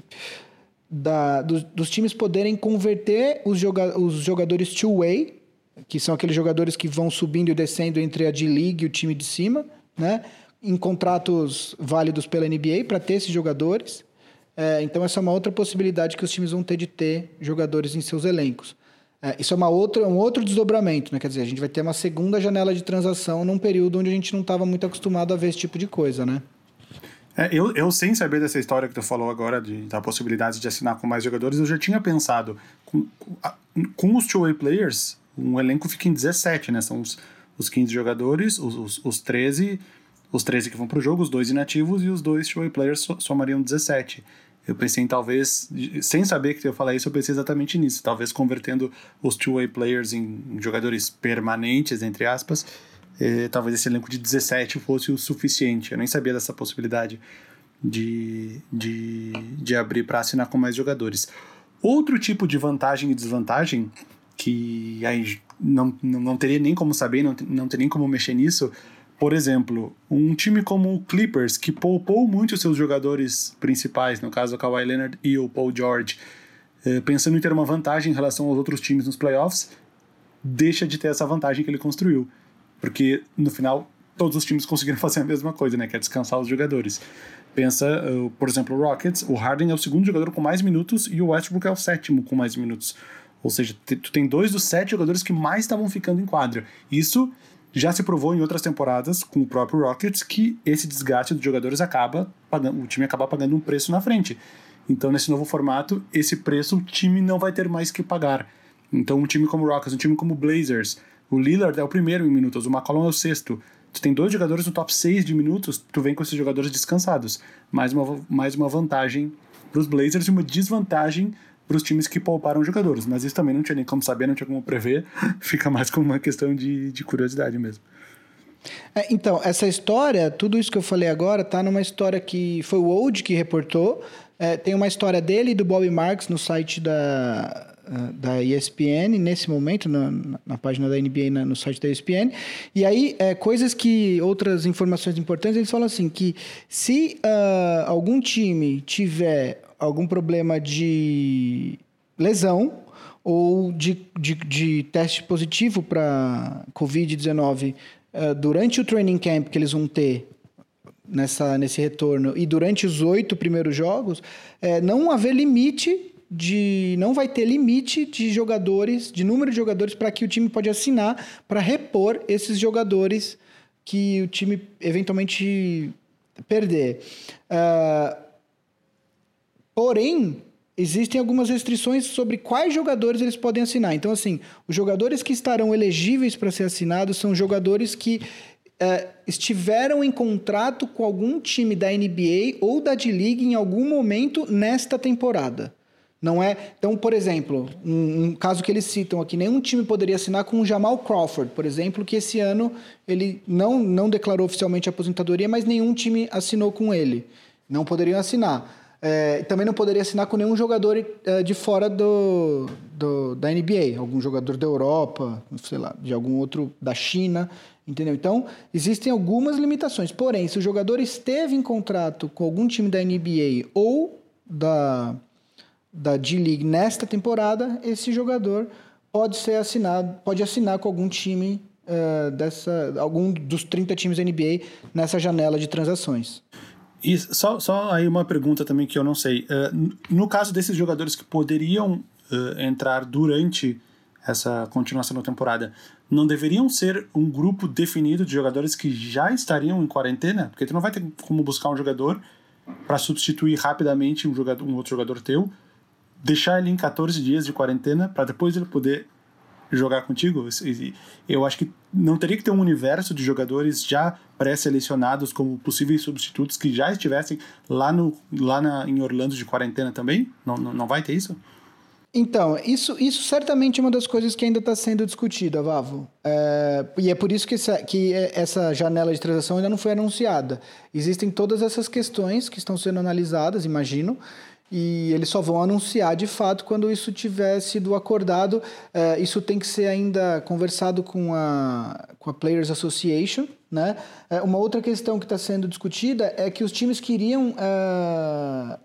da, dos, dos times poderem converter os, joga, os jogadores two-way, que são aqueles jogadores que vão subindo e descendo entre a D-League e o time de cima, né? em contratos válidos pela NBA para ter esses jogadores. É, então, essa é uma outra possibilidade que os times vão ter de ter jogadores em seus elencos. É, isso é uma outra, um outro desdobramento, né? Quer dizer, a gente vai ter uma segunda janela de transação num período onde a gente não estava muito acostumado a ver esse tipo de coisa, né? É, eu, eu, sem saber dessa história que tu falou agora, de, da possibilidade de assinar com mais jogadores, eu já tinha pensado, com, com os two-way players, um elenco fica em 17, né? São os, os 15 jogadores, os, os, os 13, os 13 que vão pro jogo, os dois inativos e os dois two-way players somariam 17. Eu pensei em talvez, sem saber que eu falar isso, eu pensei exatamente nisso. Talvez convertendo os two-way players em jogadores permanentes, entre aspas, eh, talvez esse elenco de 17 fosse o suficiente. Eu nem sabia dessa possibilidade de, de, de abrir para assinar com mais jogadores. Outro tipo de vantagem e desvantagem, que aí não, não teria nem como saber, não, não teria nem como mexer nisso, por exemplo, um time como o Clippers, que poupou muito seus jogadores principais, no caso o Kawhi Leonard e o Paul George, eh, pensando em ter uma vantagem em relação aos outros times nos playoffs, deixa de ter essa vantagem que ele construiu. Porque, no final, todos os times conseguiram fazer a mesma coisa, né? Que é descansar os jogadores. Pensa, uh, por exemplo, o Rockets, o Harden é o segundo jogador com mais minutos e o Westbrook é o sétimo com mais minutos. Ou seja, tu tem dois dos sete jogadores que mais estavam ficando em quadra. Isso já se provou em outras temporadas com o próprio Rockets que esse desgaste dos jogadores acaba pagando, o time acaba pagando um preço na frente. Então, nesse novo formato, esse preço o time não vai ter mais que pagar. Então, um time como o Rockets, um time como o Blazers, o Lillard é o primeiro em minutos, o McCollum é o sexto. Tu tem dois jogadores no top 6 de minutos, tu vem com esses jogadores descansados. Mais uma, mais uma vantagem para os Blazers e uma desvantagem para os times que pouparam jogadores. Mas isso também não tinha nem como saber, não tinha como prever. Fica mais como uma questão de, de curiosidade mesmo. É, então, essa história, tudo isso que eu falei agora, tá numa história que foi o Old que reportou. É, tem uma história dele e do Bobby Marks no site da, da ESPN, nesse momento, na, na página da NBA, na, no site da ESPN. E aí, é, coisas que, outras informações importantes, eles falam assim, que se uh, algum time tiver algum problema de lesão ou de, de, de teste positivo para Covid-19 uh, durante o training camp que eles vão ter nessa, nesse retorno e durante os oito primeiros jogos, é, não haver limite de. não vai ter limite de jogadores, de número de jogadores para que o time pode assinar para repor esses jogadores que o time eventualmente perder. Uh, Porém, existem algumas restrições sobre quais jogadores eles podem assinar. Então, assim, os jogadores que estarão elegíveis para ser assinados são jogadores que é, estiveram em contrato com algum time da NBA ou da D-League em algum momento nesta temporada. Não é. Então, por exemplo, um, um, caso que eles citam aqui, nenhum time poderia assinar com o Jamal Crawford, por exemplo, que esse ano ele não, não declarou oficialmente a aposentadoria, mas nenhum time assinou com ele. Não poderiam assinar. É, também não poderia assinar com nenhum jogador é, de fora do, do, da NBA, algum jogador da Europa, sei lá, de algum outro da China, entendeu? Então, existem algumas limitações. Porém, se o jogador esteve em contrato com algum time da NBA ou da, da D-League nesta temporada, esse jogador pode ser assinado, pode assinar com algum time uh, dessa, algum dos 30 times da NBA nessa janela de transações. E só, só aí uma pergunta também que eu não sei. Uh, no caso desses jogadores que poderiam uh, entrar durante essa continuação da temporada, não deveriam ser um grupo definido de jogadores que já estariam em quarentena? Porque tu não vai ter como buscar um jogador para substituir rapidamente um, jogador, um outro jogador teu, deixar ele em 14 dias de quarentena para depois ele poder jogar contigo. Eu acho que não teria que ter um universo de jogadores já pré-selecionados como possíveis substitutos que já estivessem lá, no, lá na, em Orlando de quarentena também? Não, não, não vai ter isso? Então, isso, isso certamente é uma das coisas que ainda está sendo discutida, Vavo. É, e é por isso que essa, que essa janela de transação ainda não foi anunciada. Existem todas essas questões que estão sendo analisadas, imagino, e eles só vão anunciar de fato quando isso tiver sido acordado. É, isso tem que ser ainda conversado com a, com a Players Association. Né? É, uma outra questão que está sendo discutida é que os times queriam uh,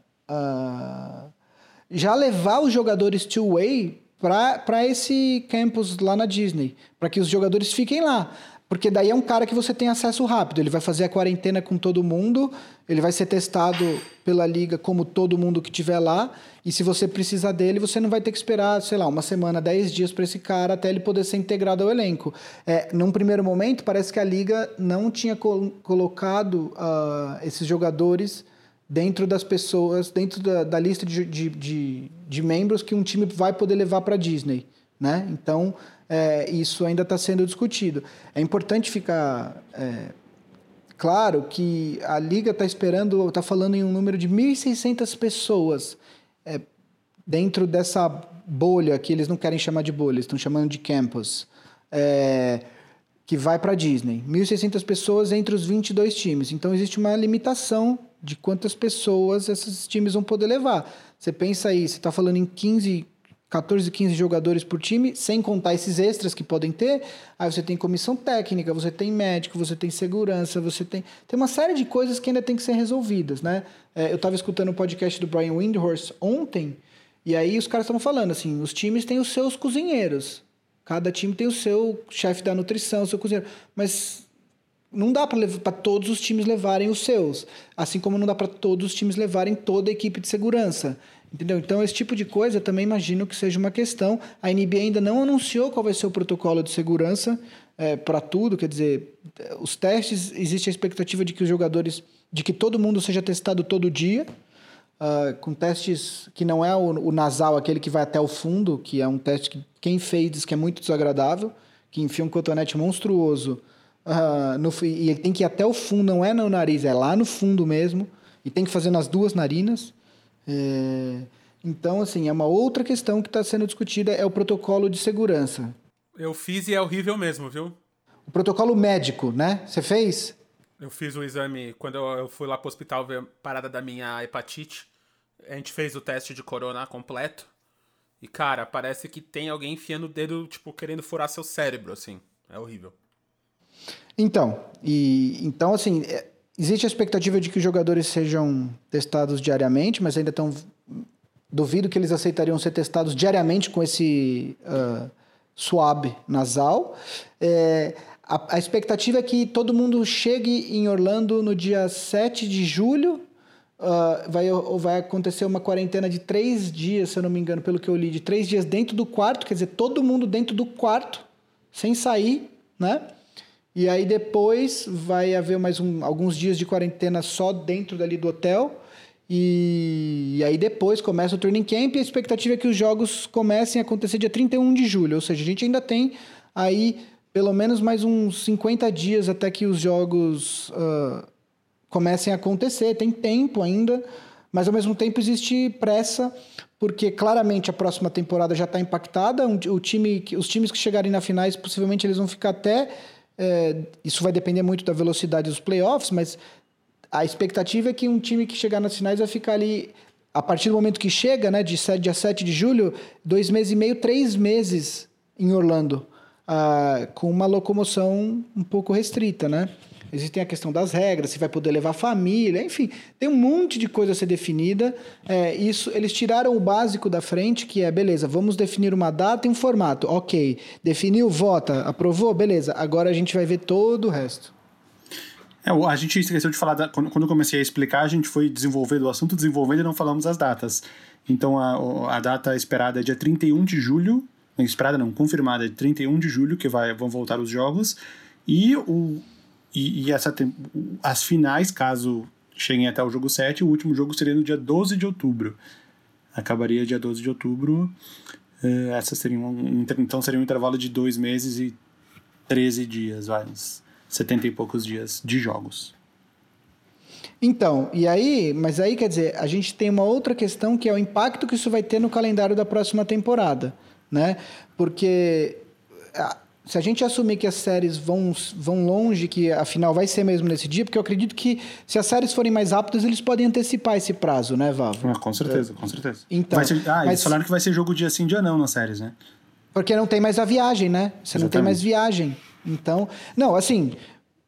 já levar os jogadores two-way para esse campus lá na Disney, para que os jogadores fiquem lá. Porque daí é um cara que você tem acesso rápido. Ele vai fazer a quarentena com todo mundo, ele vai ser testado pela liga como todo mundo que tiver lá, e se você precisar dele, você não vai ter que esperar, sei lá, uma semana, dez dias para esse cara até ele poder ser integrado ao elenco. É, num primeiro momento, parece que a liga não tinha col colocado uh, esses jogadores dentro das pessoas, dentro da, da lista de, de, de, de, membros que um time vai poder levar para Disney, né? Então é, isso ainda está sendo discutido. É importante ficar é, claro que a liga está esperando, está falando em um número de 1.600 pessoas é, dentro dessa bolha que eles não querem chamar de bolha, estão chamando de campus. É, que vai para Disney. 1.600 pessoas entre os 22 times. Então existe uma limitação de quantas pessoas esses times vão poder levar. Você pensa aí, você está falando em 15, 14, 15 jogadores por time, sem contar esses extras que podem ter. Aí você tem comissão técnica, você tem médico, você tem segurança, você tem. Tem uma série de coisas que ainda tem que ser resolvidas, né? É, eu estava escutando o podcast do Brian Windhorst ontem, e aí os caras estavam falando assim: os times têm os seus cozinheiros. Cada time tem o seu chefe da nutrição, o seu cozinheiro. Mas não dá para todos os times levarem os seus. Assim como não dá para todos os times levarem toda a equipe de segurança. Entendeu? Então, esse tipo de coisa também imagino que seja uma questão. A NBA ainda não anunciou qual vai ser o protocolo de segurança é, para tudo. Quer dizer, os testes, existe a expectativa de que os jogadores, de que todo mundo seja testado todo dia, uh, com testes que não é o, o, nasal, aquele que vai até o fundo, que é um teste que quem fez diz que é muito desagradável, que enfia um cotonete monstruoso uh, no, e ele tem que ir até o fundo, não é no nariz, é lá no fundo mesmo, e tem que fazer nas duas narinas. É, então, assim, é uma outra questão que está sendo discutida, é o protocolo de segurança. Eu fiz e é horrível mesmo, viu? O protocolo médico, né? Você fez? Eu fiz o exame quando eu fui lá pro hospital ver a parada da minha hepatite. A gente fez o teste de corona completo. E, cara, parece que tem alguém enfiando o dedo, tipo, querendo furar seu cérebro, assim. É horrível. Então, e então, assim, é, Existe a expectativa de que os jogadores sejam testados diariamente, mas ainda estão. Duvido que eles aceitariam ser testados diariamente com esse uh, swab nasal. É, a, a, expectativa é que todo mundo chegue em Orlando no dia 7 de julho. Uh, vai, vai acontecer uma quarentena de três dias, se eu não me engano, pelo que eu li, de três dias dentro do quarto, quer dizer, todo mundo dentro do quarto, sem sair, né? E aí depois vai haver mais um, alguns dias de quarentena só dentro dali do hotel. E, e, aí depois começa o training camp e a expectativa é que os jogos comecem a acontecer dia 31 de julho. Ou seja, a gente ainda tem aí pelo menos mais uns 50 dias até que os jogos uh, comecem a acontecer. Tem tempo ainda, mas ao mesmo tempo existe pressa, porque claramente a próxima temporada já está impactada. O time, os times que chegarem na finais, possivelmente eles vão ficar até é, isso vai depender muito da velocidade dos playoffs, mas a expectativa é que um time que chegar nas finais vai ficar ali, a partir do momento que chega, né, de 7, dia 7 de julho, dois meses e meio, três meses em Orlando, ah, com uma locomoção um pouco restrita, né? Existem a questão das regras, se vai poder levar família, enfim, tem um monte de coisa a ser definida. É, isso, eles tiraram o básico da frente, que é beleza, vamos definir uma data e um formato. Ok, definiu, vota, aprovou, beleza. Agora a gente vai ver todo o resto. É, a gente esqueceu de falar, da, quando, quando eu comecei a explicar, a gente foi desenvolvendo o assunto, desenvolvendo e não falamos as datas. Então a, a data esperada é dia 31 de julho, esperada não, confirmada é 31 de julho, que vai, vão voltar os jogos. E o, e, e essa as finais, caso cheguem até o jogo 7, o último jogo seria no dia 12 de outubro. Acabaria dia 12 de outubro. Uh, essa seria um, então seria um intervalo de dois meses e 13 dias, vai, uns 70 e poucos dias de jogos. Então, e aí, mas aí quer dizer, a gente tem uma outra questão que é o impacto que isso vai ter no calendário da próxima temporada, né? Porque se a gente assumir que as séries vão, vão longe, que a final vai ser mesmo nesse dia, porque eu acredito que se as séries forem mais rápidas, eles podem antecipar esse prazo, né, Vavo? Ah, com certeza, com certeza. Então, ser, ah, mas, eles falaram que vai ser jogo dia sim, dia não nas séries, né? Porque não tem mais a viagem, né? Você Exatamente. não tem mais viagem. Então, não, assim,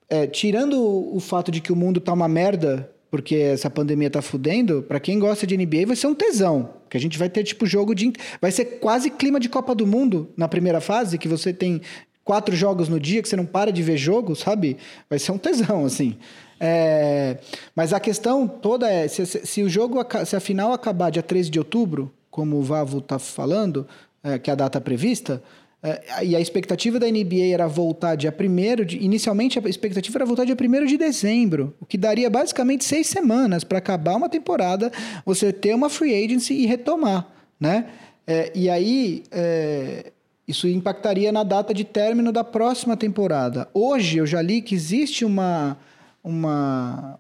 é, tirando o fato de que o mundo tá uma merda porque essa pandemia tá fudendo, para quem gosta de NBA vai ser um tesão, que a gente vai ter tipo jogo de vai ser quase clima de Copa do Mundo na primeira fase, que você tem quatro jogos no dia, que você não para de ver jogo, sabe? Vai ser um tesão, assim. É, mas a questão toda é: se, se, o jogo, se a final acabar dia 13 de outubro, como o Vavo está falando, é, que é a data prevista, é, e a expectativa da NBA era voltar dia 1 de. Inicialmente a expectativa era voltar dia 1 de dezembro, o que daria basicamente seis semanas para acabar uma temporada, você ter uma free agency e retomar, né? É, e aí. É, isso impactaria na data de término da próxima temporada. Hoje eu já li que existe uma, uma,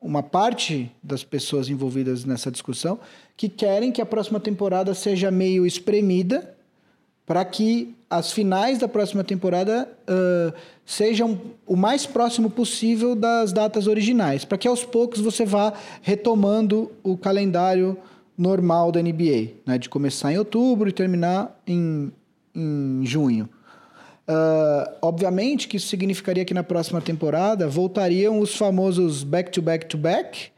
uma parte das pessoas envolvidas nessa discussão que querem que a próxima temporada seja meio espremida para que as finais da próxima temporada uh, sejam o mais próximo possível das datas originais, para que aos poucos você vá retomando o calendário normal da NBA, né? de começar em outubro e terminar em, em junho. Uh, obviamente que isso significaria que na próxima temporada voltariam os famosos back-to-back-to-back,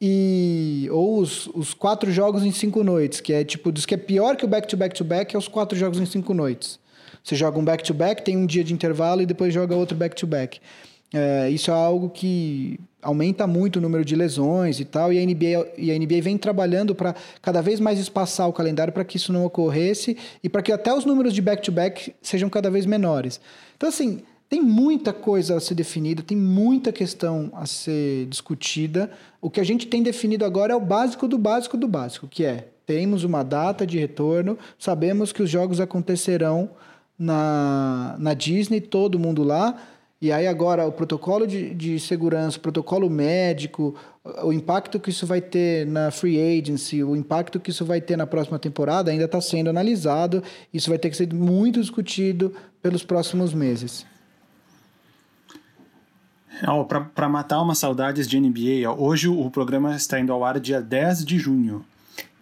e ou os, os quatro jogos em cinco noites, que é tipo, diz que é pior que o back-to-back-to-back, é os quatro jogos em cinco noites. Você joga um back-to-back, -back, tem um dia de intervalo e depois joga outro back-to-back. -back. É, isso é algo que aumenta muito o número de lesões e tal, e a NBA, e a NBA vem trabalhando para cada vez mais espaçar o calendário para que isso não ocorresse e para que até os números de back-to-back -back sejam cada vez menores. Então, assim, tem muita coisa a ser definida, tem muita questão a ser discutida. O que a gente tem definido agora é o básico do básico do básico, que é temos uma data de retorno, sabemos que os jogos acontecerão na, na Disney, todo mundo lá, e aí agora o protocolo de, de segurança, o protocolo médico, o impacto que isso vai ter na free agency, o impacto que isso vai ter na próxima temporada ainda está sendo analisado. Isso vai ter que ser muito discutido pelos próximos meses. Oh, Para matar umas saudades de NBA, hoje o programa está indo ao ar dia 10 de junho.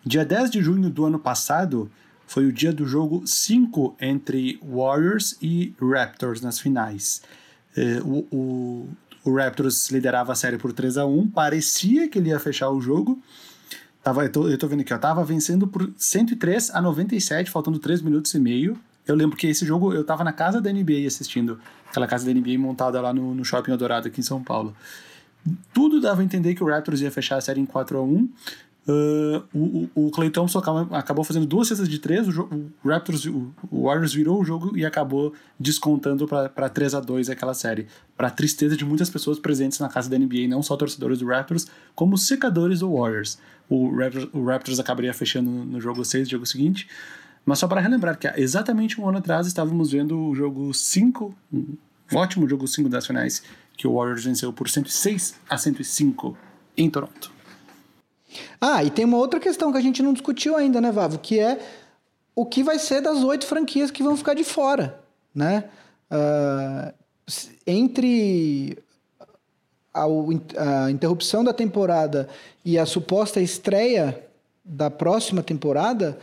Dia 10 de junho do ano passado foi o dia do jogo 5 entre Warriors e Raptors nas finais. É, o, o, o, Raptors liderava a série por 3 a 1 parecia que ele ia fechar o jogo. Tava, eu, tô, eu tô vendo aqui, ó, tava vencendo por 103 a 97, faltando 3 minutos e meio. Eu lembro que esse jogo eu tava na casa da NBA assistindo, aquela casa da NBA montada lá no, no Shopping Eldorado aqui em São Paulo. Tudo dava a entender que o Raptors ia fechar a série em 4 a 1 Uh, o, o Clay Thompson acabou, fazendo duas cestas de três, o, o Raptors, o, Warriors virou o jogo e acabou descontando para 3 a 2 aquela série. Para tristeza de muitas pessoas presentes na casa da NBA, não só torcedores do Raptors, como secadores do Warriors. O Raptors, o Raptors acabaria fechando no jogo 6, jogo seguinte. Mas só para relembrar que exatamente um ano atrás estávamos vendo o jogo 5, um ótimo jogo 5 das finais, que o Warriors venceu por 106 a 105 em Toronto. Ah, e tem uma outra questão que a gente não discutiu ainda, né, Vavo? Que é o que vai ser das oito franquias que vão ficar de fora, né? Uh, entre a, a, interrupção da temporada e a suposta estreia da próxima temporada,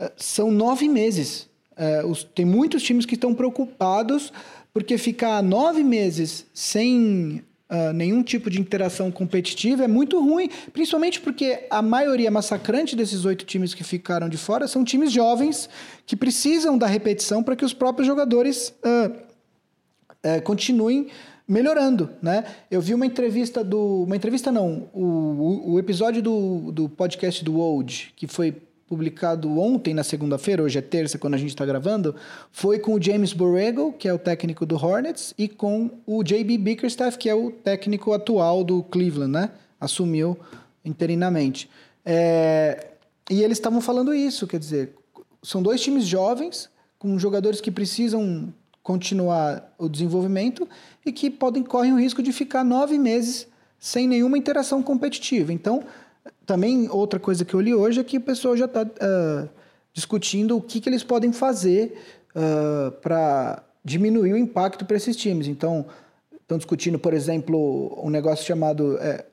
uh, são nove meses. Uh, os, tem muitos times que estão preocupados porque ficar nove meses sem uh, nenhum tipo de interação competitiva é muito ruim, principalmente porque a maioria massacrante desses oito times que ficaram de fora são times jovens que precisam da repetição para que os próprios jogadores uh, uh, continuem melhorando, né? Eu vi uma entrevista do... Uma entrevista não, o, o, o episódio do, do podcast do Old, que foi publicado ontem, na segunda-feira, hoje é terça, quando a gente está gravando, foi com o James Borrego, que é o técnico do Hornets, e com o JB Bickerstaff, que é o técnico atual do Cleveland, né? Assumiu interinamente. É... E eles estavam falando isso, quer dizer, são dois times jovens, com jogadores que precisam continuar o desenvolvimento e que podem correm o risco de ficar nove meses sem nenhuma interação competitiva. Então, também outra coisa que eu li hoje é que o pessoal já está uh, ah, discutindo o que, que eles podem fazer uh, para diminuir o impacto para esses times. Então, estão discutindo, por exemplo, um negócio chamado é,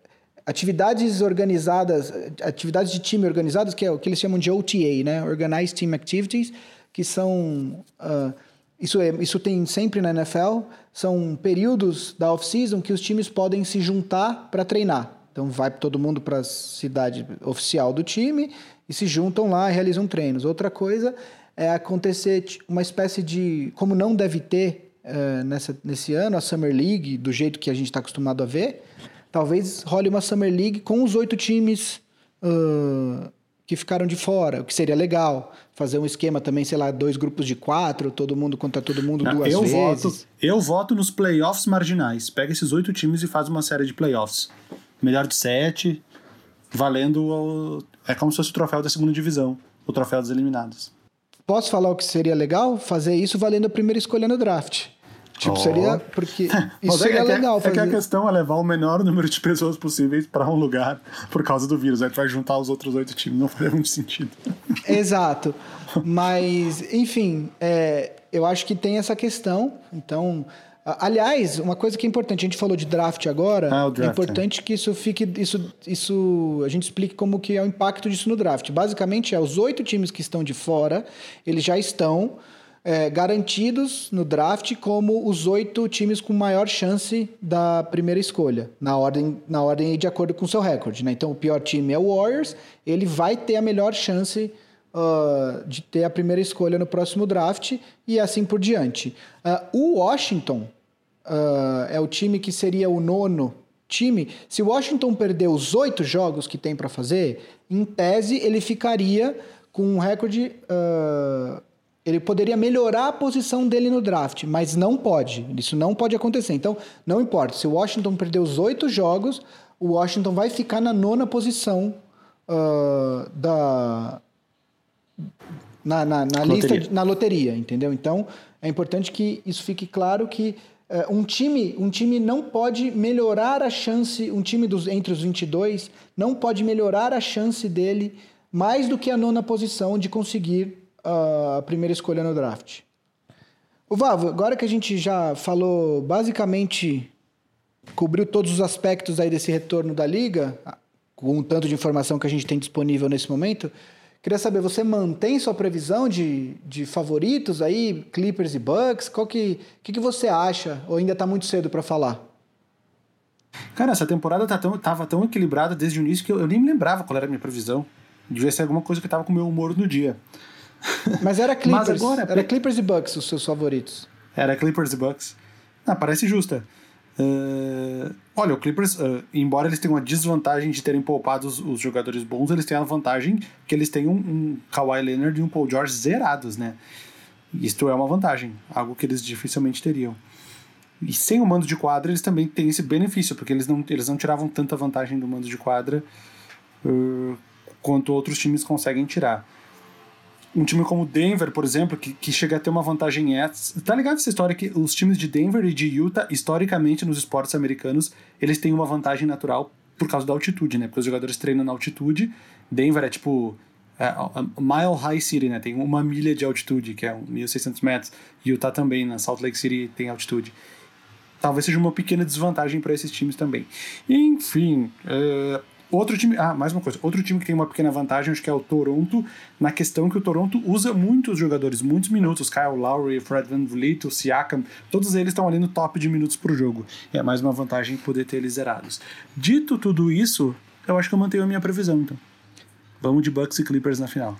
atividades organizadas, atividades de time organizadas, que é o que eles chamam de OTA, né? Organized Team Activities, que são uh, isso, é, isso tem sempre na NFL, são períodos da off-season que os times podem se juntar para treinar. Então vai todo mundo para a cidade oficial do time e se juntam lá e realizam treinos. Outra coisa é acontecer uma espécie de. Como não deve ter é, nessa, nesse ano, a Summer League, do jeito que a gente está acostumado a ver, talvez role uma Summer League com os oito times. Uh, que ficaram de fora, o que seria legal. Fazer um esquema também, sei lá, dois grupos de quatro, todo mundo contra todo mundo Não, duas eu vezes. Voto, eu voto nos playoffs marginais. Pega esses oito times e faz uma série de playoffs. Melhor de sete, valendo. O, é como se fosse o troféu da segunda divisão, o troféu dos eliminados. Posso falar o que seria legal? Fazer isso valendo a primeira escolha no draft. Tipo, oh. seria. Porque isso seria é, legal. É, fazer. é que a questão é levar o menor número de pessoas possíveis para um lugar por causa do vírus. Aí tu vai juntar os outros oito times, não faria muito sentido. Exato. Mas, enfim, é, eu acho que tem essa questão. Então. Aliás, uma coisa que é importante, a gente falou de draft agora, ah, draft, é importante é. que isso fique, isso, isso, a gente explique como que é o impacto disso no draft. Basicamente, é os oito times que estão de fora, eles já estão é, garantidos no draft como os oito times com maior chance da primeira escolha, na ordem, na ordem de acordo com o seu recorde. Né? Então, o pior time é o Warriors, ele vai ter a melhor chance uh, de ter a primeira escolha no próximo draft e assim por diante. Uh, o Washington uh, é o time que seria o nono time. Se o Washington perder os oito jogos que tem para fazer, em tese ele ficaria com um recorde ele poderia melhorar a posição dele no draft, mas não pode. Isso não pode acontecer. Então, não importa. Se o Washington perder os oito jogos, o Washington vai ficar na nona posição uh, da na, na, na lista na loteria, entendeu? Então, é importante que isso fique claro que uh, um time um time não pode melhorar a chance, um time dos entre os 22 não pode melhorar a chance dele mais do que a nona posição de conseguir a primeira escolha no draft. O Vavo, agora que a gente já falou basicamente, cobriu todos os aspectos aí desse retorno da liga, com o tanto de informação que a gente tem disponível nesse momento, queria saber, você mantém sua previsão de, de favoritos aí, Clippers e Bucks? Qual que, que, que você acha? Ou ainda está muito cedo para falar? Cara, essa temporada tá tão, tava tão equilibrada desde o início que eu, eu, nem me lembrava qual era a minha previsão. Devia ser alguma coisa que tava com o meu humor no dia. Mas era Clippers. Mas agora, era Clippers e Bucks os seus favoritos. Era Clippers e Bucks. Ah, parece justa. Uh, olha, o Clippers, uh, embora eles tenham a desvantagem de terem poupado os, os, jogadores bons, eles têm a vantagem que eles têm um, um Kawhi Leonard e um Paul George zerados, né? Isto é uma vantagem, algo que eles dificilmente teriam. E sem o mando de quadra, eles também têm esse benefício, porque eles não, eles não tiravam tanta vantagem do mando de quadra uh, quanto outros times conseguem tirar um time como Denver, por exemplo, que, que chega a ter uma vantagem essa. Tá ligado essa história que os times de Denver e de Utah, historicamente nos esportes americanos, eles têm uma vantagem natural por causa da altitude, né? Porque os jogadores treinam na altitude. Denver é tipo é, a Mile High City, né? Tem uma milha de altitude, que é 1.600 metros. Utah também, na Salt Lake City, tem altitude. Talvez seja uma pequena desvantagem para esses times também. Enfim, uh, Outro time, ah, mais uma coisa, outro time que tem uma pequena vantagem, acho que é o Toronto, na questão que o Toronto usa muitos jogadores, muitos minutos, Kyle Lowry, Fred Van Vliet, o Siakam, todos eles estão ali no top de minutos por jogo. É mais uma vantagem poder ter eles zerados. Dito tudo isso, eu acho que eu mantenho a minha previsão, então. Vamos de Bucks e Clippers na final.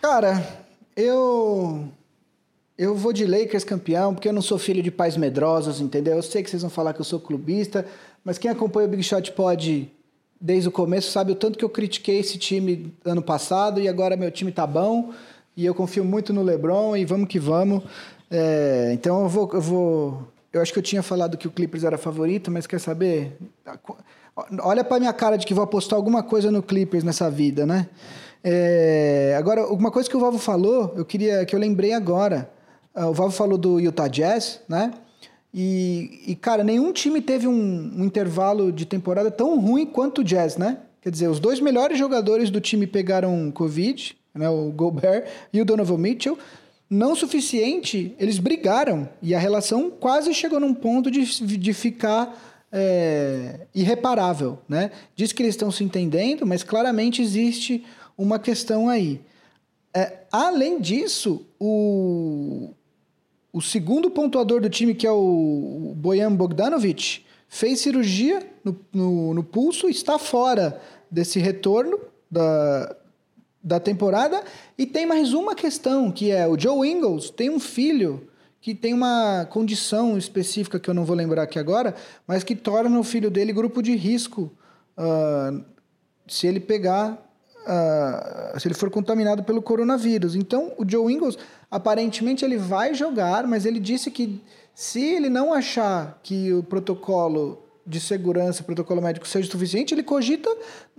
Cara, eu eu vou de Lakers campeão, porque eu não sou filho de pais medrosos, entendeu? Eu sei que vocês vão falar que eu sou clubista, mas quem acompanha o Big Shot pode desde o começo sabe o tanto que eu critiquei esse time ano passado e agora meu time tá bom e eu confio muito no LeBron e vamos que vamos. É, então eu vou, eu vou. Eu acho que eu tinha falado que o Clippers era favorito, mas quer saber? Olha para minha cara de que vou apostar alguma coisa no Clippers nessa vida, né? É, agora, uma coisa que o Vavo falou, eu queria que eu lembrei agora. Ah, o Vavo falou do Utah Jazz, né? E, e, cara, nenhum time teve um, um, intervalo de temporada tão ruim quanto o Jazz, né? Quer dizer, os dois melhores jogadores do time pegaram Covid, né, o Gobert e o Donovan Mitchell. Não suficiente, eles brigaram e a relação quase chegou num ponto de, de ficar é, irreparável, né? Diz que eles estão se entendendo, mas claramente existe uma questão aí. É, além disso, o, o segundo pontuador do time, que é o Bojan Bogdanovic, fez cirurgia no, no, no pulso está fora desse retorno da, da temporada. E tem mais uma questão, que é o Joe Ingles tem um filho que tem uma condição específica que eu não vou lembrar aqui agora, mas que torna o filho dele grupo de risco uh, se ele pegar, uh, se ele for contaminado pelo coronavírus. Então, o Joe Ingles, aparentemente, ele vai jogar, mas ele disse que se ele não achar que o protocolo de segurança, protocolo médico seja suficiente, ele cogita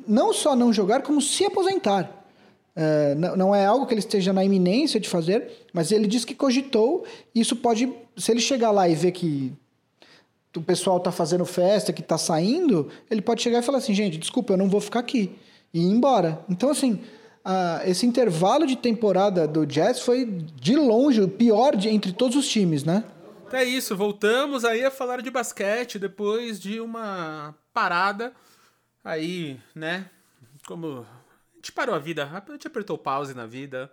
não só não jogar, como se aposentar. É, não é algo que ele esteja na iminência de fazer, mas ele diz que cogitou. Isso pode, se ele chegar lá e ver que o pessoal está fazendo festa, que está saindo, ele pode chegar e falar assim: gente, desculpa, eu não vou ficar aqui. E ir embora. Então, assim, esse intervalo de temporada do Jazz foi de longe o pior de, entre todos os times, né? É isso, voltamos aí a falar de basquete depois de uma parada aí, né? Como a gente parou a vida, a gente apertou pause na vida,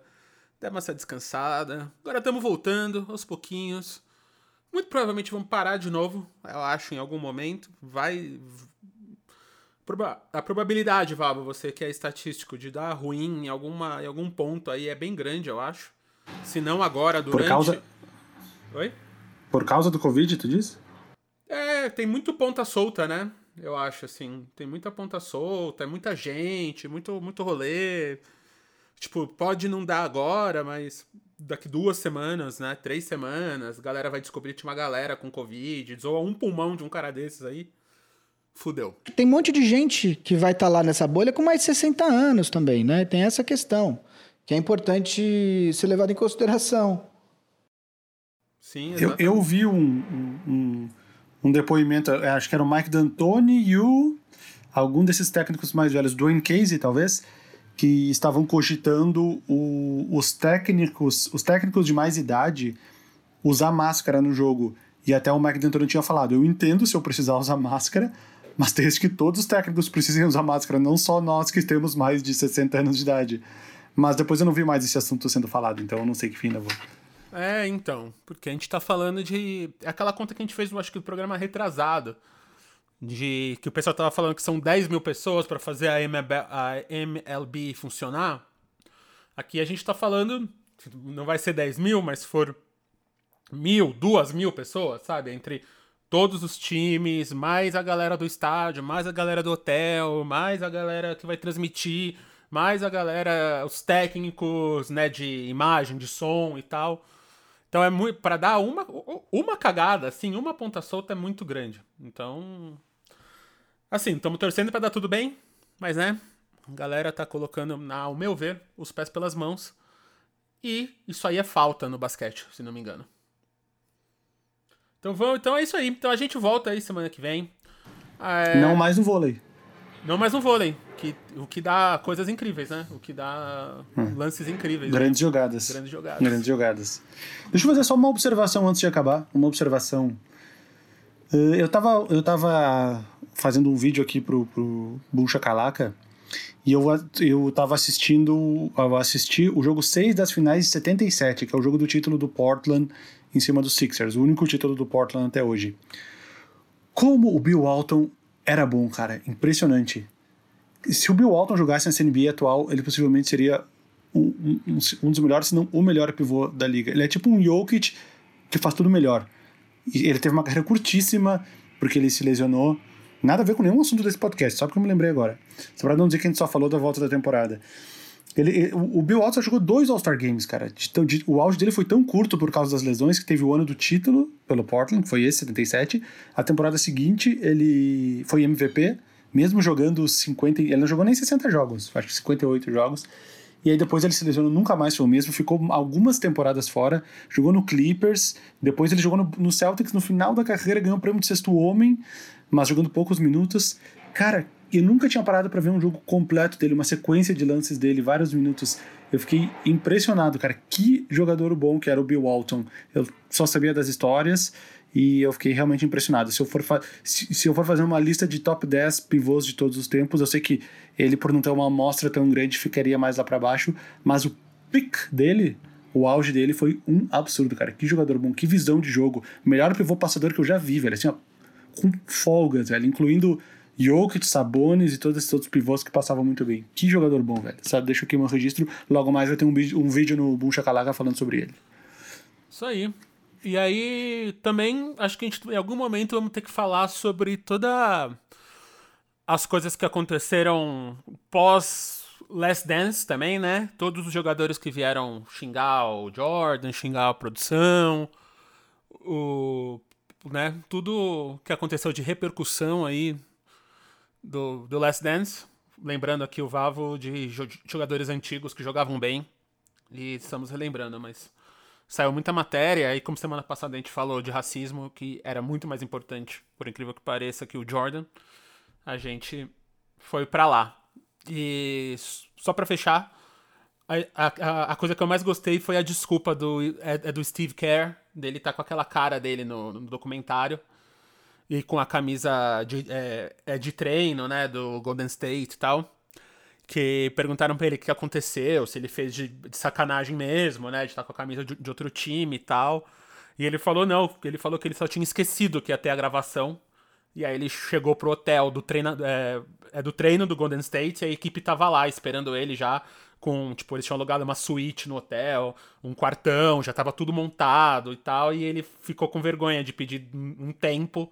deu uma descansada. Agora estamos voltando aos pouquinhos. Muito provavelmente vamos parar de novo, eu acho, em algum momento. Vai. A probabilidade, Vabo, você que é estatístico, de dar ruim em, alguma, em algum ponto aí é bem grande, eu acho. Se não agora, durante. Por causa. Oi? Por causa do Covid, tu diz? É, tem muito ponta solta, né? Eu acho, assim. Tem muita ponta solta, é muita gente, muito, muito rolê. Tipo, pode não dar agora, mas daqui duas semanas, né? Três semanas, a galera vai descobrir que tinha uma galera com Covid, zoa um pulmão de um cara desses aí. Fudeu. Tem um monte de gente que vai estar tá lá nessa bolha com mais de 60 anos também, né? Tem essa questão, que é importante ser levado em consideração. Sim, eu, eu vi um, um, um, depoimento, acho que era o Mike D'Antoni e o, algum desses técnicos mais velhos, Dwayne Casey, talvez, que estavam cogitando o, os técnicos, os técnicos de mais idade usar máscara no jogo. E até o Mike D'Antoni tinha falado, eu entendo se eu precisar usar máscara, mas desde que todos os técnicos precisem usar máscara, não só nós que temos mais de 60 anos de idade. Mas depois eu não vi mais esse assunto sendo falado, então eu não sei que fim levou. É, então. Porque a gente tá falando de. É aquela conta que a gente fez, acho que o programa retrasado. De que o pessoal tava falando que são 10 mil pessoas para fazer a MLB, a MLB funcionar. Aqui a gente tá falando. Não vai ser 10 mil, mas se for mil, duas mil pessoas, sabe? Entre todos os times, mais a galera do estádio, mais a galera do hotel, mais a galera que vai transmitir, mais a galera, os técnicos, né, de imagem, de som e tal. Então é muito. para dar uma, uma cagada, assim, uma ponta solta é muito grande. Então. Assim, estamos torcendo para dar tudo bem, mas né? A galera tá colocando, ao meu ver, os pés pelas mãos. E isso aí é falta no basquete, se não me engano. Então vamos, então é isso aí. Então a gente volta aí semana que vem. É... Não mais no vôlei. Não mais no vôlei. Que, o que dá coisas incríveis, né? O que dá hum. lances incríveis. Grandes né? jogadas. Grandes jogadas. Grandes jogadas. Deixa eu fazer só uma observação antes de acabar. Uma observação. Eh, eu tava, eu tava fazendo um vídeo aqui pro, pro Bucha Calaca e eu, eu tava assistindo eu assisti o jogo 6 das finais de 77, que é o jogo do título do Portland em cima dos Sixers, o único título do Portland até hoje. Como o Bill Walton era bom, cara. Impressionante. Se o Bill Walton jogasse nessa NBA atual, ele possivelmente seria um, um, um, dos melhores, se não o melhor pivô da liga. Ele é tipo um Jokic que faz tudo melhor. E ele teve uma carreira curtíssima, porque ele se lesionou. Nada a ver com nenhum assunto desse podcast, só porque eu me lembrei agora. Só pra não dizer que a gente só falou da volta da temporada. Ele, o Bill Walton jogou dois All-Star Games, cara. De, de, o auge dele foi tão curto por causa das lesões que teve o ano do título pelo Portland, que foi esse, 77. A temporada seguinte, ele foi MVP, mesmo jogando 50. Ele não jogou nem 60 jogos, acho que 58 jogos. E aí depois ele se lesionou, nunca mais foi o mesmo, ficou algumas temporadas fora, jogou no Clippers, depois ele jogou no, no Celtics no final da carreira, ganhou o prêmio de sexto homem, mas jogando poucos minutos. Cara, eu nunca tinha parado para ver um jogo completo dele, uma sequência de lances dele, vários minutos. Eu fiquei impressionado, cara. Que jogador bom que era o Bill Walton. Eu só sabia das histórias e eu fiquei realmente impressionado. Se eu for, se, se eu for fazer uma lista de top 10 pivôs de todos os tempos, eu sei que ele, por não ter uma amostra tão grande, ficaria mais lá para baixo, mas o pick dele, o auge dele foi um absurdo, cara. Que jogador bom, que visão de jogo. Melhor pivô passador que eu já vi, velho. Assim, ó, com folgas, velho. Incluindo Jokic, Sabonis e todos esses outros pivôs que passavam muito bem. Que jogador bom, velho. Sabe, deixa aqui meu registro. Logo mais vai ter um, um vídeo no Boom Shakalaka falando sobre ele. Isso aí. E aí, também, acho que a gente, em algum momento, vamos ter que falar sobre toda as coisas que aconteceram pós Last Dance também, né? Todos os jogadores que vieram xingar o Jordan, xingar a produção, o, né? Tudo que aconteceu de repercussão aí do, do Last Dance. Lembrando aqui o Vavo de jo- jogadores antigos que jogavam bem. E estamos relembrando, mas saiu muita matéria, e como semana passada a gente falou de racismo, que era muito mais importante, por incrível que pareça, que o Jordan, a gente foi pra lá. E só pra fechar, a, a, a coisa que eu mais gostei foi a desculpa do, é, é do Steve Kerr, dele tá com aquela cara dele no, no documentário, e com a camisa de, é, é de treino, né, do Golden State e tal que perguntaram pra ele o que aconteceu, se ele fez de, de sacanagem mesmo, né, de estar com a camisa de, de outro time e tal. E ele falou não, ele falou que ele só tinha esquecido que ia ter a gravação. E aí ele chegou pro hotel do treino, é, é do treino do Golden State e a equipe tava lá esperando ele já com, tipo, eles tinham alugado uma suíte no hotel, um quartão, já tava tudo montado e tal, e ele ficou com vergonha de pedir um tempo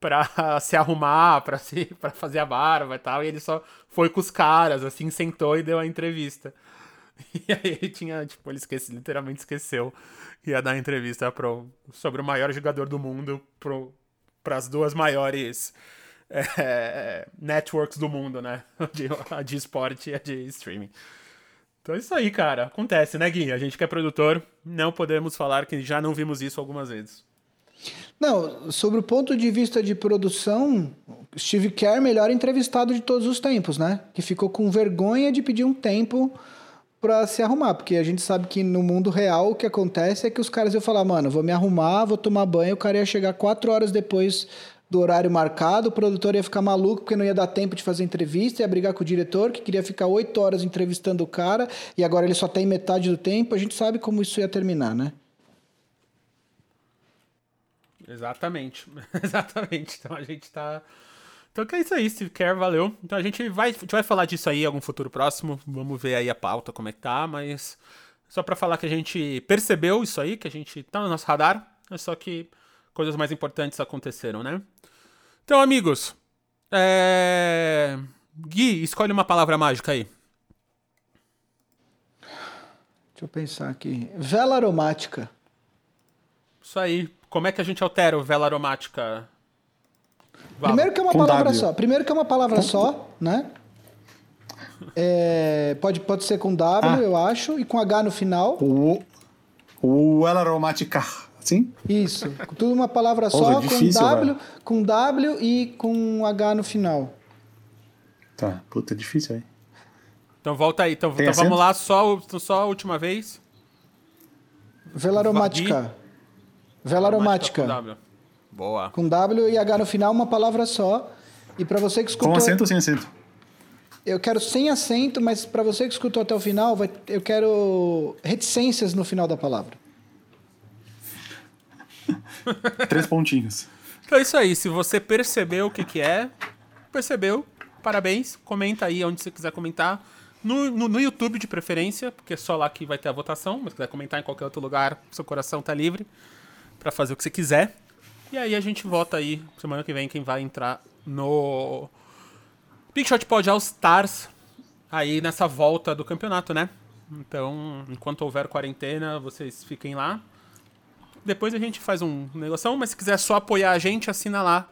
pra se arrumar, pra, se, pra fazer a barba e tal. E ele só foi com os caras, assim, sentou e deu a entrevista. E aí ele tinha, tipo, ele esquece, literalmente esqueceu que ia dar a entrevista pro, sobre o maior jogador do mundo pro, pras duas maiores é, networks do mundo, né? De, a de esporte e a de streaming. Então é isso aí, cara. Acontece, né, Gui? A gente que é produtor, não podemos falar que já não vimos isso algumas vezes. Não, sobre o ponto de vista de produção, Steve Kerr, melhor entrevistado de todos os tempos, né? Que ficou com vergonha de pedir um tempo pra se arrumar, porque a gente sabe que no mundo real o que acontece é que os caras iam falar, mano, vou me arrumar, vou tomar banho, o cara ia chegar quatro horas depois do horário marcado, o produtor ia ficar maluco porque não ia dar tempo de fazer entrevista, ia brigar com o diretor que queria ficar oito horas entrevistando o cara e agora ele só tem metade do tempo, a gente sabe como isso ia terminar, né? Exatamente. Exatamente. Então a gente tá. Então que é isso aí, Steve Kerr, valeu. Então a gente vai, a gente vai falar disso aí em algum futuro próximo. Vamos ver aí a pauta, como é que tá, mas. Só pra falar que a gente percebeu isso aí, que a gente tá no nosso radar. É só que coisas mais importantes aconteceram, né? Então, amigos. É... Gui, escolhe uma palavra mágica aí. Deixa eu pensar aqui. Vela aromática. Isso aí. Como é que a gente altera o vela aromática? Valo? Primeiro que é uma Com palavra W. só. Primeiro que é uma palavra só, né? É, pode, pode ser com W, Ah. eu acho, e com H no final. O, o El Aromática, sim? Isso. Tudo uma palavra Pô, só, é difícil, com W, velho. com W e com H no final. Tá, puta, é difícil aí. Então volta aí. Então, então vamos lá, só, o- só a última vez. Vela aromática. Vela aromática. com W. Boa. Com W e H no final, uma palavra só. E para você que escutou. Com acento ou sem acento? Eu quero sem acento, mas para você que escutou até o final, vai- eu quero reticências no final da palavra. Três pontinhos. Então é isso aí. Se você percebeu o que, que é, percebeu, parabéns. Comenta aí onde você quiser comentar. No, no, no YouTube de preferência, porque é só lá que vai ter a votação. Mas se quiser comentar em qualquer outro lugar, seu coração tá livre pra fazer o que você quiser. E aí a gente vota aí semana que vem quem vai entrar no Big Shot Pod All Stars aí nessa volta do campeonato, né? Então, enquanto houver quarentena, vocês fiquem lá. Depois a gente faz um negócio, mas se quiser só apoiar a gente, assina lá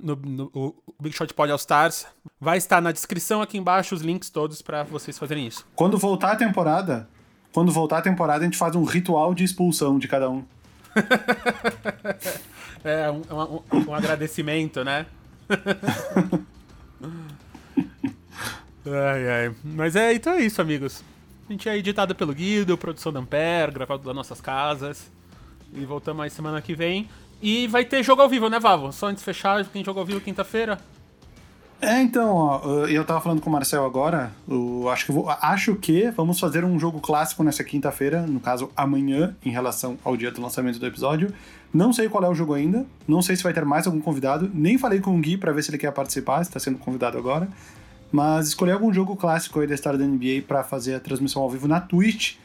no, no- o Big Shot Pod All Stars. Vai estar na descrição aqui embaixo os links todos pra vocês fazerem isso. Quando voltar a temporada, quando voltar a temporada, a gente faz um ritual de expulsão de cada um. É um, um- um agradecimento, né? ai, ai. Mas é, então é isso, amigos. A gente é editado pelo Guido, produção da Ampere, gravado das nossas casas. E voltamos aí semana que vem. E vai ter jogo ao vivo, né, Vavo? Só antes de fechar, tem jogo ao vivo quinta-feira. É, então, ó, eu tava falando com o Marcel agora, eu acho que, vou, acho que vamos fazer um jogo clássico nessa quinta-feira, no caso amanhã, em relação ao dia do lançamento do episódio. Não sei qual é o jogo ainda, não sei se vai ter mais algum convidado, nem falei com o Gui para ver se ele quer participar, está sendo convidado agora, mas escolhi algum jogo clássico aí da história da NBA para fazer a transmissão ao vivo na Twitch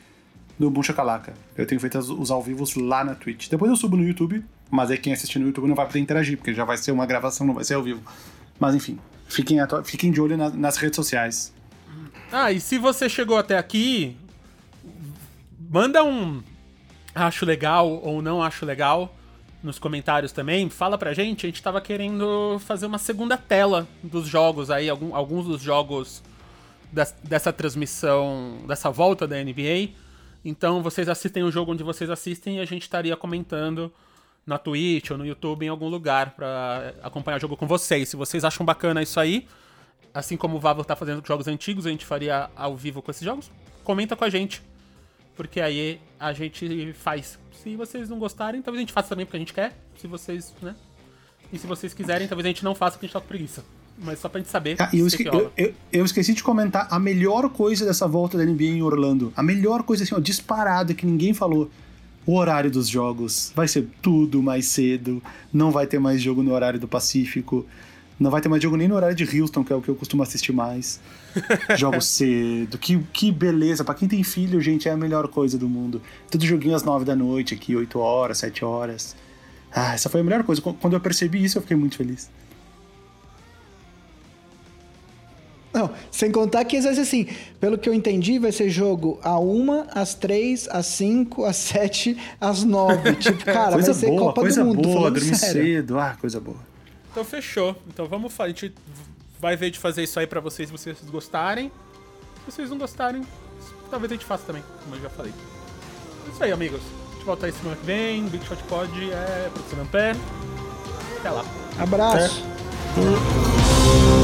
do Buncha Calaca. Eu tenho feito os ao vivos lá na Twitch. Depois eu subo no YouTube, mas aí quem assistir no YouTube não vai poder interagir, porque já vai ser uma gravação, não vai ser ao vivo. Mas enfim, fiquem, fiquem de olho na, nas redes sociais. Ah, e se você chegou até aqui, manda um acho legal ou não acho legal nos comentários também. Fala pra gente, a gente tava querendo fazer uma segunda tela dos jogos aí, algum, alguns dos jogos dessa transmissão, dessa volta da NBA. Então vocês assistem o jogo onde vocês assistem e a gente estaria comentando na Twitch ou no YouTube em algum lugar para acompanhar o jogo com vocês. Se vocês acham bacana isso aí, assim como o Vavo tá fazendo com jogos antigos, a gente faria ao vivo com esses jogos, comenta com a gente. Porque aí a gente faz. Se vocês não gostarem, talvez a gente faça também porque a gente quer. Se vocês, né? E se vocês quiserem, talvez a gente não faça porque a gente tá com preguiça. Mas só pra gente saber. Ah, eu, esque eu, eu, eu, esqueci de comentar a melhor coisa dessa volta da NBA em Orlando. A melhor coisa, assim, ó, disparada que ninguém falou o horário dos jogos. Vai ser tudo mais cedo, não vai ter mais jogo no horário do Pacífico, não vai ter mais jogo nem no horário de Houston, que é o que eu costumo assistir mais. Jogo cedo, que, que beleza. para quem tem filho, gente, é a melhor coisa do mundo. Tudo joguinho às nove da noite aqui, 8 horas, 7 horas. Ah, essa foi a melhor coisa. Quando eu percebi isso, eu fiquei muito feliz. Não, sem contar que às vezes assim, pelo que eu entendi, vai ser jogo a uma, às três, às cinco, às sete, às nove. Tipo, cara, coisa vai ser boa, Copa coisa do Mundo. Boa, dormir sério. cedo, ah, coisa boa. Então fechou. Então vamos a gente vai ver de fazer isso aí para vocês se vocês gostarem. Se vocês não gostarem, talvez a gente faça também, como eu já falei. É isso aí, amigos. A gente volta aí semana que vem. Big Shot Pod é produção pé. Até lá. Abraço.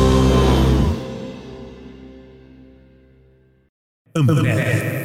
É. een bed.